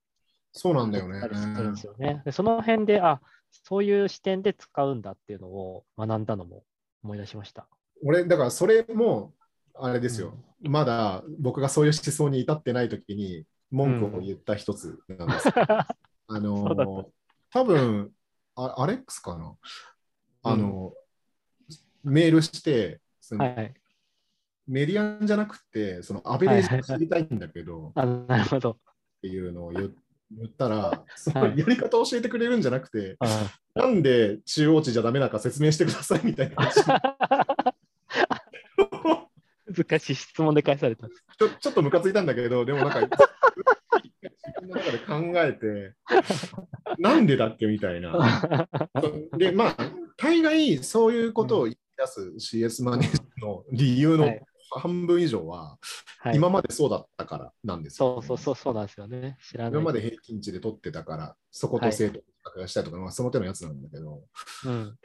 そうなんだよね取ったりするんですよね。でその辺で、あ、そういう視点で使うんだっていうのを学んだのも思い出しました。俺、だからそれも、あれですよ、まだ僕がそういう思想に至ってない時に文句を言った一つなんです。あのそうだった多分あアレックスかな？あの、メールして、そのはい。メディアンじゃなくて、そのアベレージを知りたいんだけど、あなるほど。っていうのを言言ったら、そのやり方を教えてくれるんじゃなくて、あなんで中央値じゃダメなのか説明してくださいみたいな話難しい質問で返された。ちょちょっとムカついたんだけど、でもなんか、自分の中で考えて、なんでだっけみたいな。で、まあ、大概そういうことを言い出す CS マネージャーの理由のはい半分以上は、はい、今までそうだったからなんですよそうそうそうそうなんですよね。知らない。今まで平均値で取ってたから、そこと生徒比較がしたいとか、まあ、その手のやつなんだけど、うん。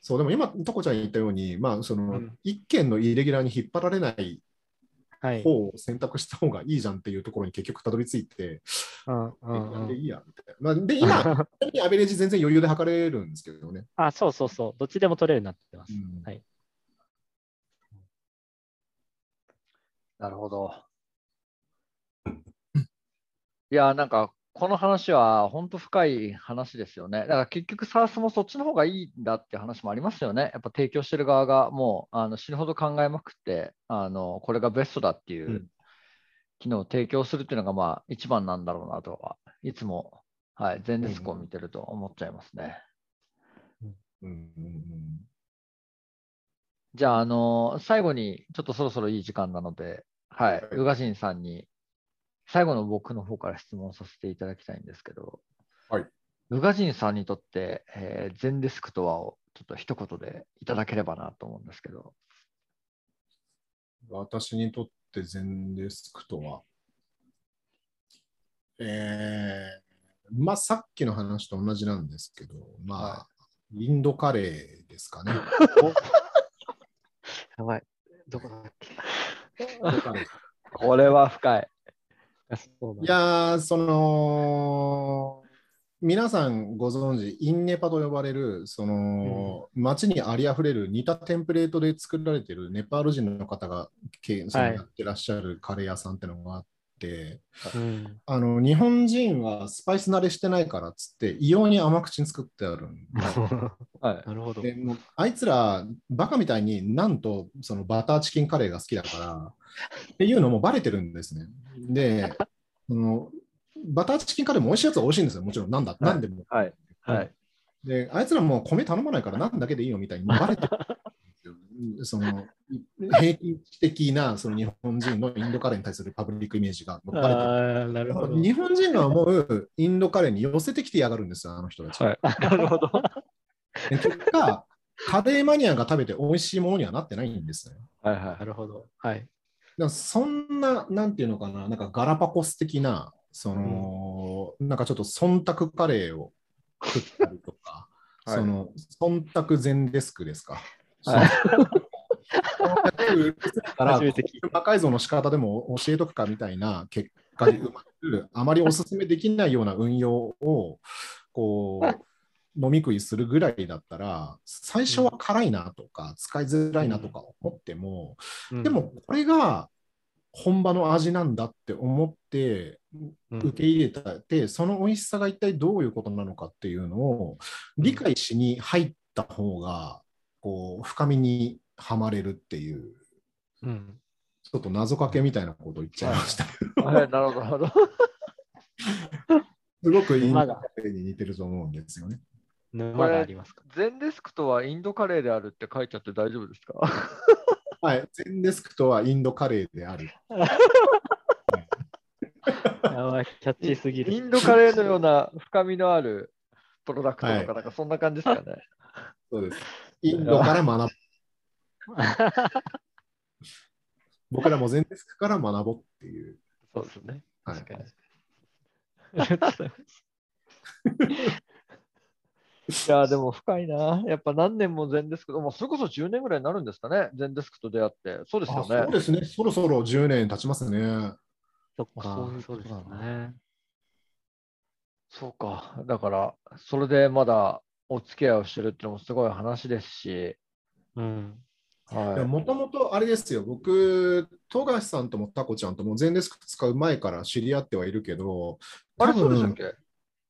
そう、でも今、とこちゃん言ったように、まあ、その、うん一件のイレギュラーに引っ張られないはい。方を選択した方がいいじゃんっていうところに結局たどり着いて、うんうんうんでいいや、みたいな。まあ、で、今、アベレージ全然余裕で測れるんですけどね。あ、そうそうそう。どっちでも取れるようになってます。うんはい。なるほど。いや、なんか、この話は本当深い話ですよね。だから結局、SARS もそっちの方がいいんだって話もありますよね。やっぱ提供してる側がもうあの死ぬほど考えまくって、あのこれがベストだっていううん機能を提供するっていうのがまあ一番なんだろうなとは、いつも、はい、全デスクを見てると思っちゃいますね。うんうんうんじゃあ、あの最後にちょっとそろそろいい時間なので、はい、はい。宇賀神さんに最後の僕の方から質問させていただきたいんですけど、はい、宇賀神さんにとって、えー、全デスクとはをちょっと一言でいただければなと思うんですけど、私にとって全デスクとは、えー、まあさっきの話と同じなんですけど、まあ、はインドカレーですかね。やばい。どこだっけ？これは深い。いだやー、その、皆さんご存知、インネパと呼ばれる、その、街にありあふれる似たテンプレートで作られてるネパール人の方がやってらっしゃるカレー屋さんってのがあって、うん。あの、日本人はスパイス慣れしてないからっつって、異様に甘口に作ってあるん はい。なるほど。であいつら、バカみたいになんとそのバターチキンカレーが好きだから、っていうのもバレてるんですね。で、そのバターチキンカレーも美味しいやつは美味しいんですよ、もちろん。なんだ、なんでも。はい。はい。で、あいつらもう米頼まないからなんだけでいいよみたいにバレてるんですよ。その平均的なその日本人のインドカレーに対するパブリックイメージがバレてる。日本人が思うインドカレーに寄せてきてやがるんですよ、あの人たち。はい。なるほど。で結果、カレーマニアが食べて美味しいものにはなってないんですね。はいはなるほど。はい。だそんな、なんていうのかな、なんかガラパコス的な、その、なんかちょっと忖度カレーを作ったりとか、はいその、忖度全デスクですか。魔改造の仕方でも教えとくかみた。いな結果に生まれる、あまりお勧めできないような運用を、こう、飲み食いするぐらいだった。ら、最初は辛いなとか、使いづらいなとか思っても、うんでも、これが本場の味なんだって思ってうん受け入れた。て、その美味しさが一体どういうことなのかっていうのを理解しに入った。方が、こう、深みにはまれるっていう、うん。ちょっと謎かけみたいなことを言っちゃいましたけど、はい。なるほど。なるほど。すごくインドカレーに似てると思うんですよね。沼がありますか全デスクとはインドカレーであるって書いちゃって大丈夫ですか？はい、全デスクとはインドカレーである。やばい、キャッチーすぎる。インドカレーのような深みのあるプロダクトとか、はいなんかそんな感じですかね。そうです。インドから学ぶ。僕らも全デスクから学ぼうっていう。そうですね。はい確かに。ありがとうございますいや、でも深いな。やっぱ何年も全デスク、もうそれこそ10年ぐらいになるんですかね、全デスクと出会って。そうですよあそうね。ですね。そろそろ10年経ちますね。そっか、そうですね。そうか。だから、それでまだお付き合いをしてるっていうのもすごい話ですし、うん。はい。もともとあれですよ、僕、富樫さんともタコちゃんとも全デスク使う前から知り合ってはいるけど、あれ、そうでしたっけ？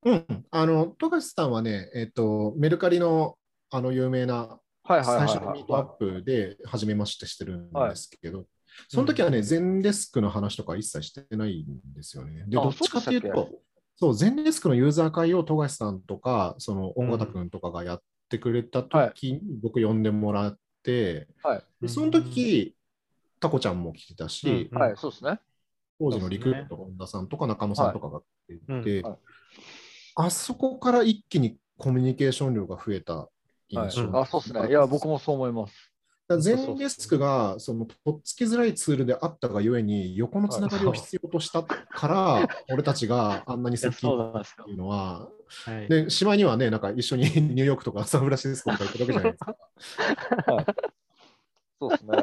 うん、あの、富樫さんはね、えっと、メルカリのあの有名なはいはい最はい。初のミートアッはプで初めましてしてるんですけど、その時はね、全デスクの話とか一切してないんですよね。で、あどっちかっていうと、そう、全デスクのユーザー会を富樫さんとか、その、音形くんとかがやってくれた時に僕呼んでもらって、い。はい。でその時、タコちゃんも来てたし、うんはい、そうですね。当時のリクルート本田さんとか中野さんとかが来てて、はいはいあそこから一気にコミュニケーション量が増えたはい印象、うんあ、そうですね。いや、僕もそう思います。全デスクがそのとっつきづらいツールであったがゆえに横のつながりを必要としたから、俺たちがあんなに接近っていうのは、はいで、しまいにはね、なんか一緒に ニューヨークとかサンフランシスコとか行ったわけじゃないですか。そうですね。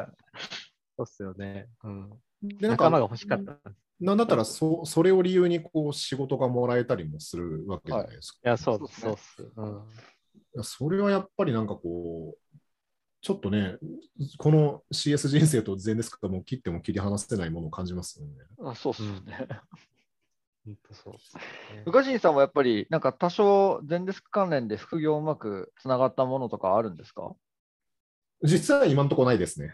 そうっすよね。うん、で、なんか、仲間が欲しかった。なんだったらそそれを理由にこう仕事がもらえたりもするわけじゃないですか。いや、そうそうっすうっす。うんそれはやっぱりなんかこう、ちょっとね、この CS 人生と全デスクがもう切っても切り離せないものを感じますよね。あそうっすね。本当そうっすね。宇賀神さんはやっぱり、なんか多少、全デスク関連で副業うまくつながったものとかあるんですか？実は今のところないですね。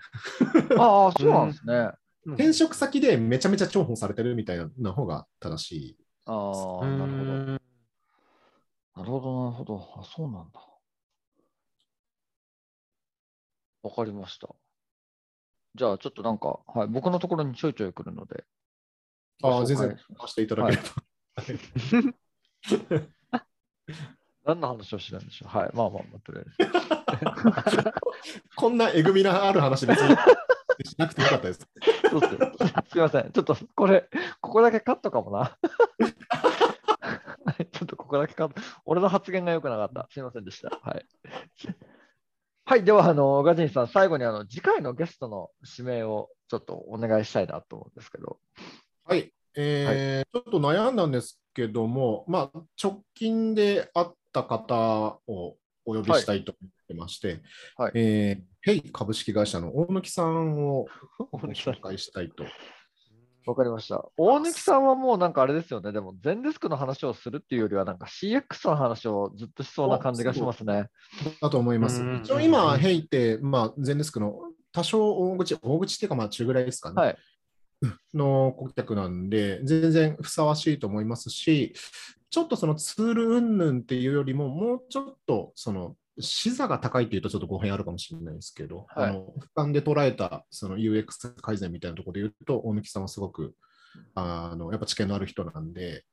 ああ、そうなんですね。うん転職先でめちゃめちゃ重宝されてるみたいな方が正しい。ああ、うなるほど。んなるほど、なるほど。あ、そうなんだ。わかりました。じゃあ、ちょっとなんか、はい、僕のところにちょいちょい来るので。ああ、全然貸していただければ。何の話をしてるんでしょう？はい、まあまあまあ、とりあえず。こんなえぐみのある話別にしなくてよかったです。そうっすよすみません。ちょっとこれ、ここだけカットかもな。はいちょっとここだけカット。俺の発言が良くなかった。すみませんでした。はい。はい、では、あの、ガジンさん、最後にあの次回のゲストの指名をちょっとお願いしたいなと思うんですけど。はい。えーちょっと悩んだんですけども、まあ、直近で会った方をお呼びしたいと思ってまして、はいえーヘイ株式会社の大貫さんを紹介したいと。わかりました。大貫さんはもうなんかあれですよね。でも、全デスクの話をするっていうよりは、なんか CX の話をずっとしそうな感じがしますね。だと思います。うん一応今、ヘイって、まあ、全デスクの多少大口、大口っていうか、まあ、中ぐらいですかね。はい。の顧客なんで、全然ふさわしいと思いますし、ちょっとそのツール云々っていうよりも、もうちょっとその視座が高いっていうとちょっと語弊あるかもしれないですけど、はいあの俯瞰で捉えたその UX 改善みたいなところで言うと、大貫さんはすごくあのやっぱ知見のある人なんで、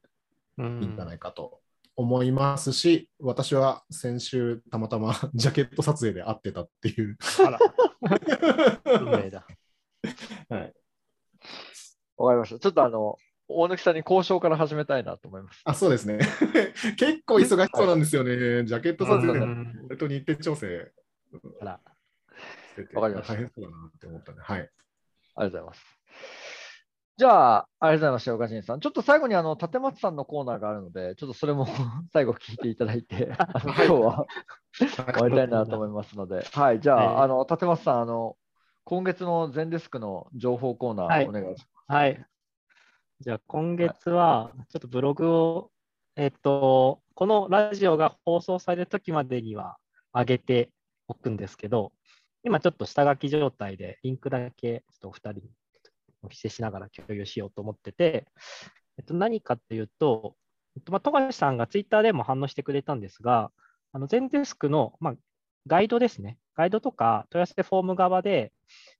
ういいんじゃんないかと思いますし、私は先週たまたま ジャケット撮影で会ってたっていう。あら、運命だ。はいわかりました。ちょっとあの、大貫さんに交渉から始めたいなと思います。あ、そうですね。結構忙しそうなんですよね。ジャケット撮影でうん俺と日程調整あら、わかりました大変そうだなって思ったんで、はい。ありがとうございます。じゃあ、ありがとうございました、岡新さん。ちょっと最後にあの立松さんのコーナーがあるので、ちょっとそれも 最後聞いていただいて、あ の今日は終わりたいなと思いますので、はい、じゃあ、えーあの立松さん、あの今月の全デスクの情報コーナはいーお願いしはい。じゃあ、今月は、ちょっとブログを、えっと、このラジオが放送されるときまでには上げておくんですけど、今ちょっと下書き状態で、リンクだけちょっとお二人にお見せしながら共有しようと思ってて、えっと、何かっていうと、えっとまあ、富樫さんがツイッターでも反応してくれたんですが、あの全デスクの、まあ、ガイドですね。ガイドとか問い合わせフォーム側で、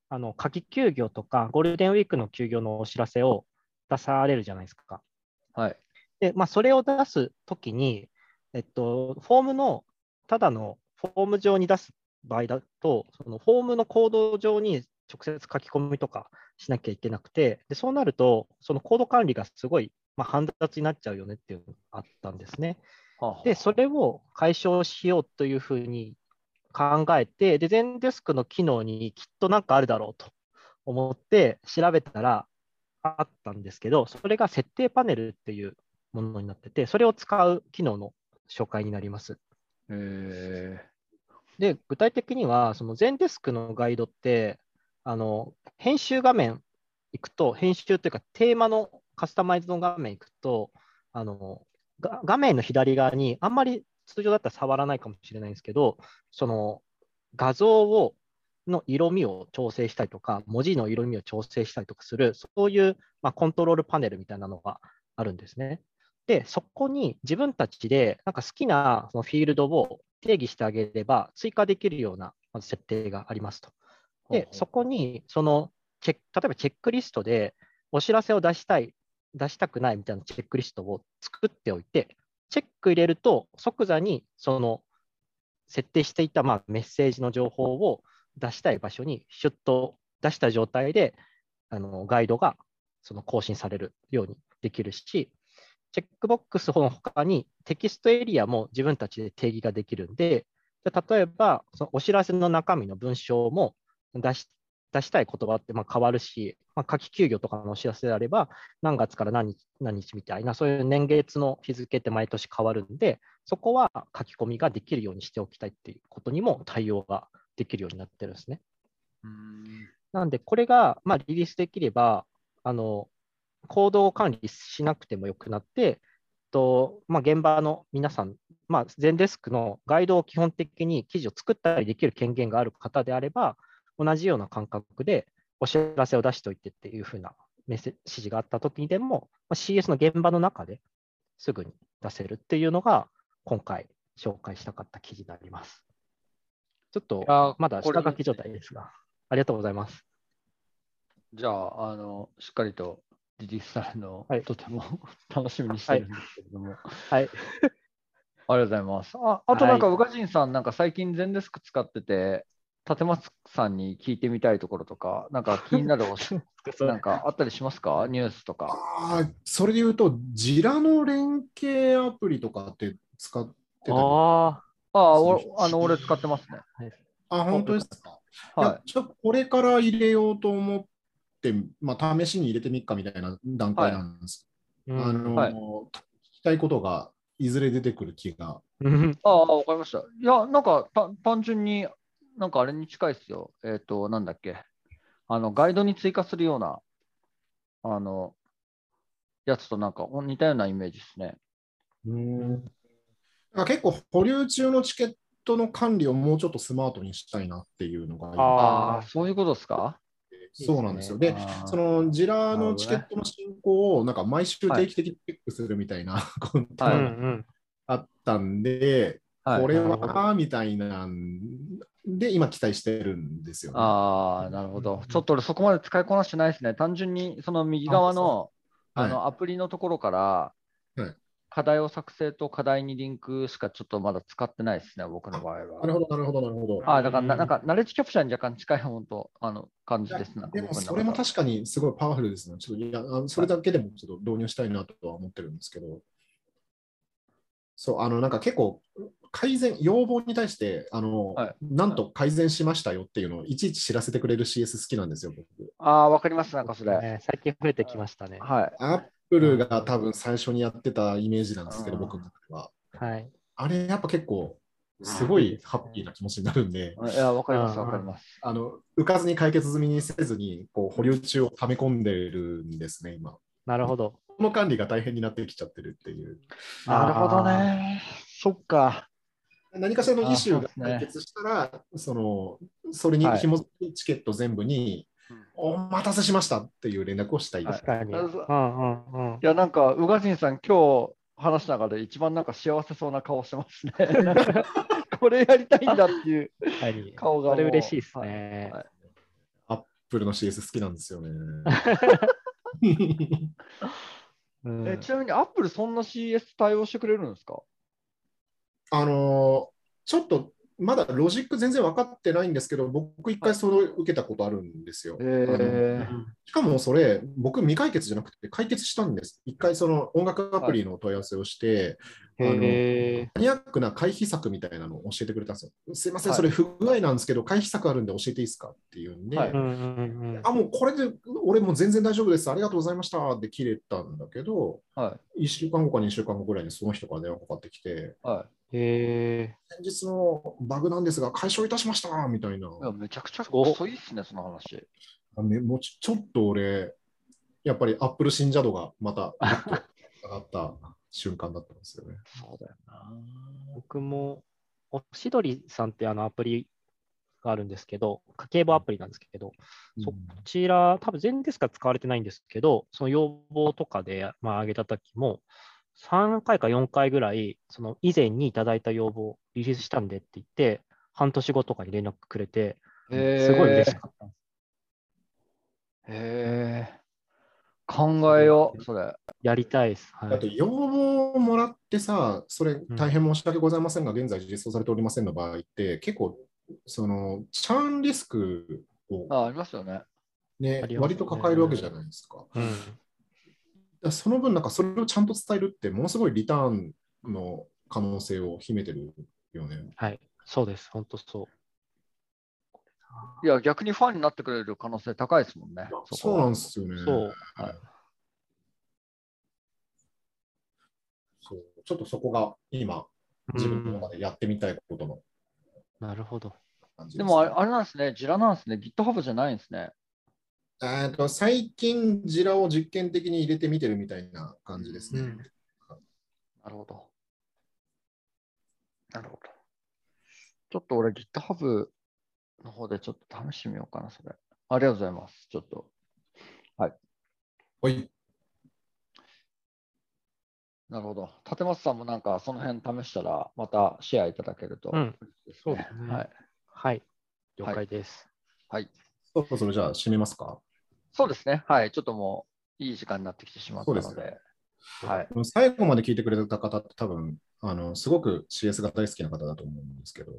あの夏季休業とかゴールデンウィークの休業のお知らせを出されるじゃないですか。はい。で、まあ、それを出すときに、えっと、フォームの、ただのフォーム上に出す場合だと、そのフォームのコード上に直接書き込みとかしなきゃいけなくて、でそうなると、そのコード管理がすごい、まあ、煩雑になっちゃうよねっていうのがあったんですね。で、それを解消しようというふうに考えて、で、全デスクの機能にきっとなんかあるだろうと思って調べたらあったんですけど、それが設定パネルっていうものになってて、それを使う機能の紹介になります。えで、具体的には、その全デスクのガイドって、あの編集画面行くと、編集というかテーマのカスタマイズの画面行くと、あのが画面の左側にあんまり通常だったら触らないかもしれないんですけど、その画像をの色味を調整したりとか、文字の色味を調整したりとかする、そういう、まあ、コントロールパネルみたいなのがあるんですね。で、そこに自分たちでなんか好きなそのフィールドを定義してあげれば、追加できるようなまず設定がありますと。で、そこにそのチェ例えばチェックリストでお知らせを出したい、出したくないみたいなチェックリストを作っておいて、チェック入れると即座にその設定していたまあメッセージの情報を出したい場所にシュッと出した状態であのガイドがその更新されるようにできるし、チェックボックスの他にテキストエリアも自分たちで定義ができるんで、じゃ例えばそのお知らせの中身の文章も出し出したい言葉ってま変わるし、まあ、夏季休業とかのお知らせであれば、何月から何日何日みたいな、そういう年月の日付って毎年変わるんで、そこは書き込みができるようにしておきたいっていうことにも対応ができるようになってるんですね。うんなんで、これがまあリリースできれば、あの行動を管理しなくてもよくなって、とまあ、現場の皆さん、まあ、全デスクのガイドを基本的に記事を作ったりできる権限がある方であれば、同じような感覚でお知らせを出しておいてっていうふうなメッセ指示があったときにでも、まあ CS の現場の中ですぐに出せるっていうのが、今回紹介したかった記事になります。ちょっとやまだ下書き状態ですが、ありがとうございます。じゃあ、あの、しっかりとリリースされるのをはいとても 楽しみにしてるんですけれども、はい。ありがとうございます。ああとなんか、はい宇賀神さん、なんか最近、全デスク使ってて、立松さんに聞いてみたいところとか、なんか気になるおし なんかあったりしますか？ニュースとか。あーそれで言うと、ジラの連携アプリとかって使ってたりあああ、あの俺使ってますね。あ、本当ですか？いはやちょっとこれから入れようと思って、まあ、試しに入れてみっかみたいな段階なんです。ーあの、はい聞きたいことがいずれ出てくる気が。うんい。ああ、わかりました。いや、なんかた単純に、なんかあれに近いですよ。えっ、と、なんだっけ。あの、ガイドに追加するような、あの、やつとなんか似たようなイメージですね。なんか結構、保留中のチケットの管理をもうちょっとスマートにしたいなっていうのが今ああ、そういうことですか？そうなんですよ。で、そのジラなるほどねのチケットの進行をなんか毎週定期的にチェックするみたいな ことがんあったんで、はいこれはみたいなんで、今期待してるんですよ、ね。ああ、なるほど。ちょっと俺そこまで使いこなしてないですね。単純にその右側のあのアプリのところからはい課題を作成と課題にリンクしかちょっとまだ使ってないですね、僕の場合は。なるほど、なるほど、なるほど。ああ、だからなうんなんか、ナレッジキャプチャーに若干近い本当あの感じですね。でもそれも確かにすごいパワフルですね。ちょっといやそれだけでもちょっと導入したいなとは思ってるんですけど。そう、あの、なんか結構、改善、要望に対して、あの、はいなんと改善しましたよっていうのをいちいち知らせてくれる CS 好きなんですよ、僕。ああ、わかります、なんかそれ。ね最近増えてきましたね。はい。アップルが多分最初にやってたイメージなんですけど、うん僕の中では。はい。あれ、やっぱ結構、すごいハッピーな気持ちになるんで、いや、わかります、うんわかります。あの、浮かずに解決済みにせずに、こう、保留中を溜め込んでるんですね、今。なるほど。この管理が大変になってきちゃってるっていう。なるほどね。そっか。何かしらのイシューが解決したら、その、それに紐づくチケット全部に、お待たせしましたっていう連絡をしたい。はい確かに。あうんうんうんい。や、なんか、宇賀神さん、今日話した中で一番なんか幸せそうな顔してますね。これやりたいんだっていうはい。顔がもう。これ嬉しいですはいね。はいアップルの CS 好きなんですよね。うんえちなみに、アップルそんな CS 対応してくれるんですか？あのーちょっとまだロジック全然分かってないんですけど、僕一回それを受けたことあるんですよ。えあのしかもそれ、僕未解決じゃなくて解決したんです。一回その音楽アプリの問い合わせをして、あのへマニアックな回避策みたいなのを教えてくれたんですよ。すいません、はい。それ不具合なんですけど、回避策あるんで教えていいですかっていうんで、はい。ーうんうんうん。あ、もうこれで俺もう全然大丈夫です、ありがとうございましたって切れたんだけど、は1週間後か2週間後ぐらいにその人から電話かかってきて、い。はへえ。先日のバグなんですが、解消いたしましたみたいな。いやめちゃくちゃすごいっすね、その話。あねもうちちょっと俺、やっぱりアップル信者度がまた上がった瞬間だったんですよね。そうだよな。僕も、おしどりさんってあのアプリがあるんですけど、家計簿アプリなんですけど、そこちら、多分全然しか使われてないんですけど、その要望とかで、まあ、上げたときも、3回か4回ぐらい、その以前にいただいた要望、リリースしたんでって言って、半年後とかに連絡くれて、へすごい嬉しかったんです。へえ。考えよう、それ。やりたいです。はい、あと、要望をもらってさ、それ大変申し訳ございませんが、現在実装されておりませんの場合って、結構、その、チャーンリスクを、あ、ありますよね。ね割と抱えるわけじゃないですかうんらその分、なんかそれをちゃんと伝えるって、ものすごいリターンの可能性を秘めてるよね。はい、そうです。本当そう。いや、逆にファンになってくれる可能性高いですもんね。そうなんでですよね。そう。そうちょっとそこが今、自分の中でやってみたいことのなるほど。でもあれあれなんですね、ジラなんですね。GitHub じゃないんですね。えーと最近、ジラを実験的に入れてみてるみたいな感じですね。うんなるほど。なるほど。ちょっと俺 GitHub の方でちょっと試してみようかな、それ。ありがとうございます。ちょっと。はい。なるほど。立松さんもなんかその辺試したら、またシェアいただけるとうんそうですねはい。はい、了解です。はい。そろそろじゃあ締めますか？そうですね。はい。ちょっともういい時間になってきてしまったので。そうですはい。最後まで聞いてくれた方って多分、あのすごく CS が大好きな方だと思うんですけど、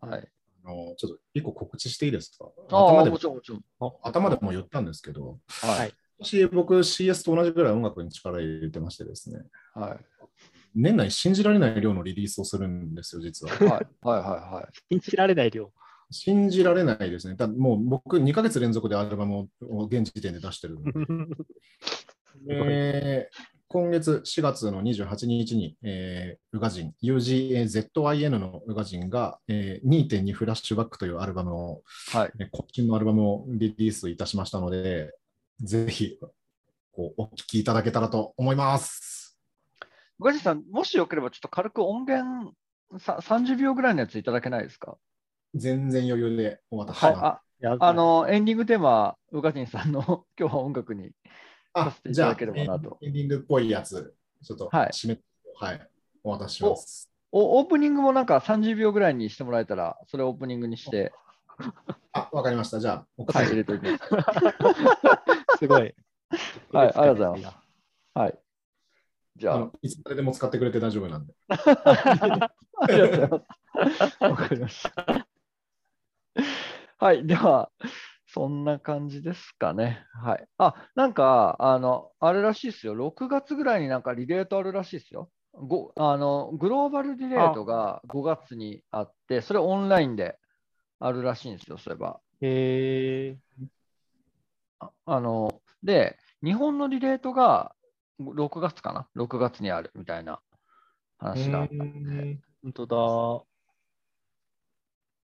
はい。あのちょっと一個告知していいですか？ああ、頭でももちろん、もちろん。頭でも言ったんですけど、はい。私僕 CS と同じぐらい音楽に力入れてましてですね、はい。年内信じられない量のリリースをするんですよ、実は。はい。はい。はい。はい。信じられない量。信じられないですね。だもう僕2ヶ月連続でアルバムを現時点で出してるので で今月4月の28日に、えー、ウガジン、UGAZIN のウガジンが、えー、2.2フラッシュバックというアルバムを、はい。えーこっちのアルバムをリリースいたしましたので、ぜひこうお聴きいただけたらと思います。宇賀神さん、もしよければ、ちょっと軽く音源さ30秒ぐらいのやついただけないですか？全然余裕でお渡ししはい。ます。あやあの、エンディングテーマ、宇賀神さんの 今日は音楽に。させていただければなとエンディングっぽいやつ、ちょっとはい締め、はい、お渡しします。おオープニングもなんか30秒ぐらいにしてもらえたら、それをオープニングにして、あ、わかりました。じゃあ、おはい、答え入れておきます。すごい。はい、ありがとうございます。はい。じゃああの、いつまででも使ってくれて大丈夫なんで。ありがとうございます。わかりました。はい、では、そんな感じですかね。はい。あ、なんか、あの、あれらしいですよ。6月ぐらいになんかリレートあるらしいですよ。ごあのグローバルリレートが5月にあって、それオンラインであるらしいんですよ、そういえば。へえああので、日本のリレートが6月かな ?6 月にあるみたいな話があったんで、本当だ。本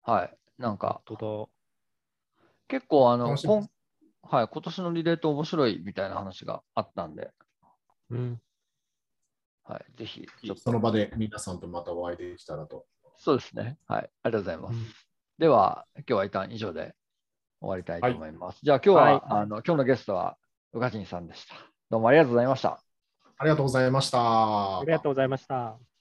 はい。なんか、当結構あの、はい、今年のリレート面白いみたいな話があったんで、だ。うん。はい、ぜひ、ちょっとその場で皆さんとまたお会いできたらと。そうですね。はい、ありがとうございます。うんでは、今日は一旦以上で終わりたいと思います。じゃあ、今日は、はいあの今日のゲストは、宇賀神さんでした。どうもありがとうございました。ありがとうございました。ありがとうございました。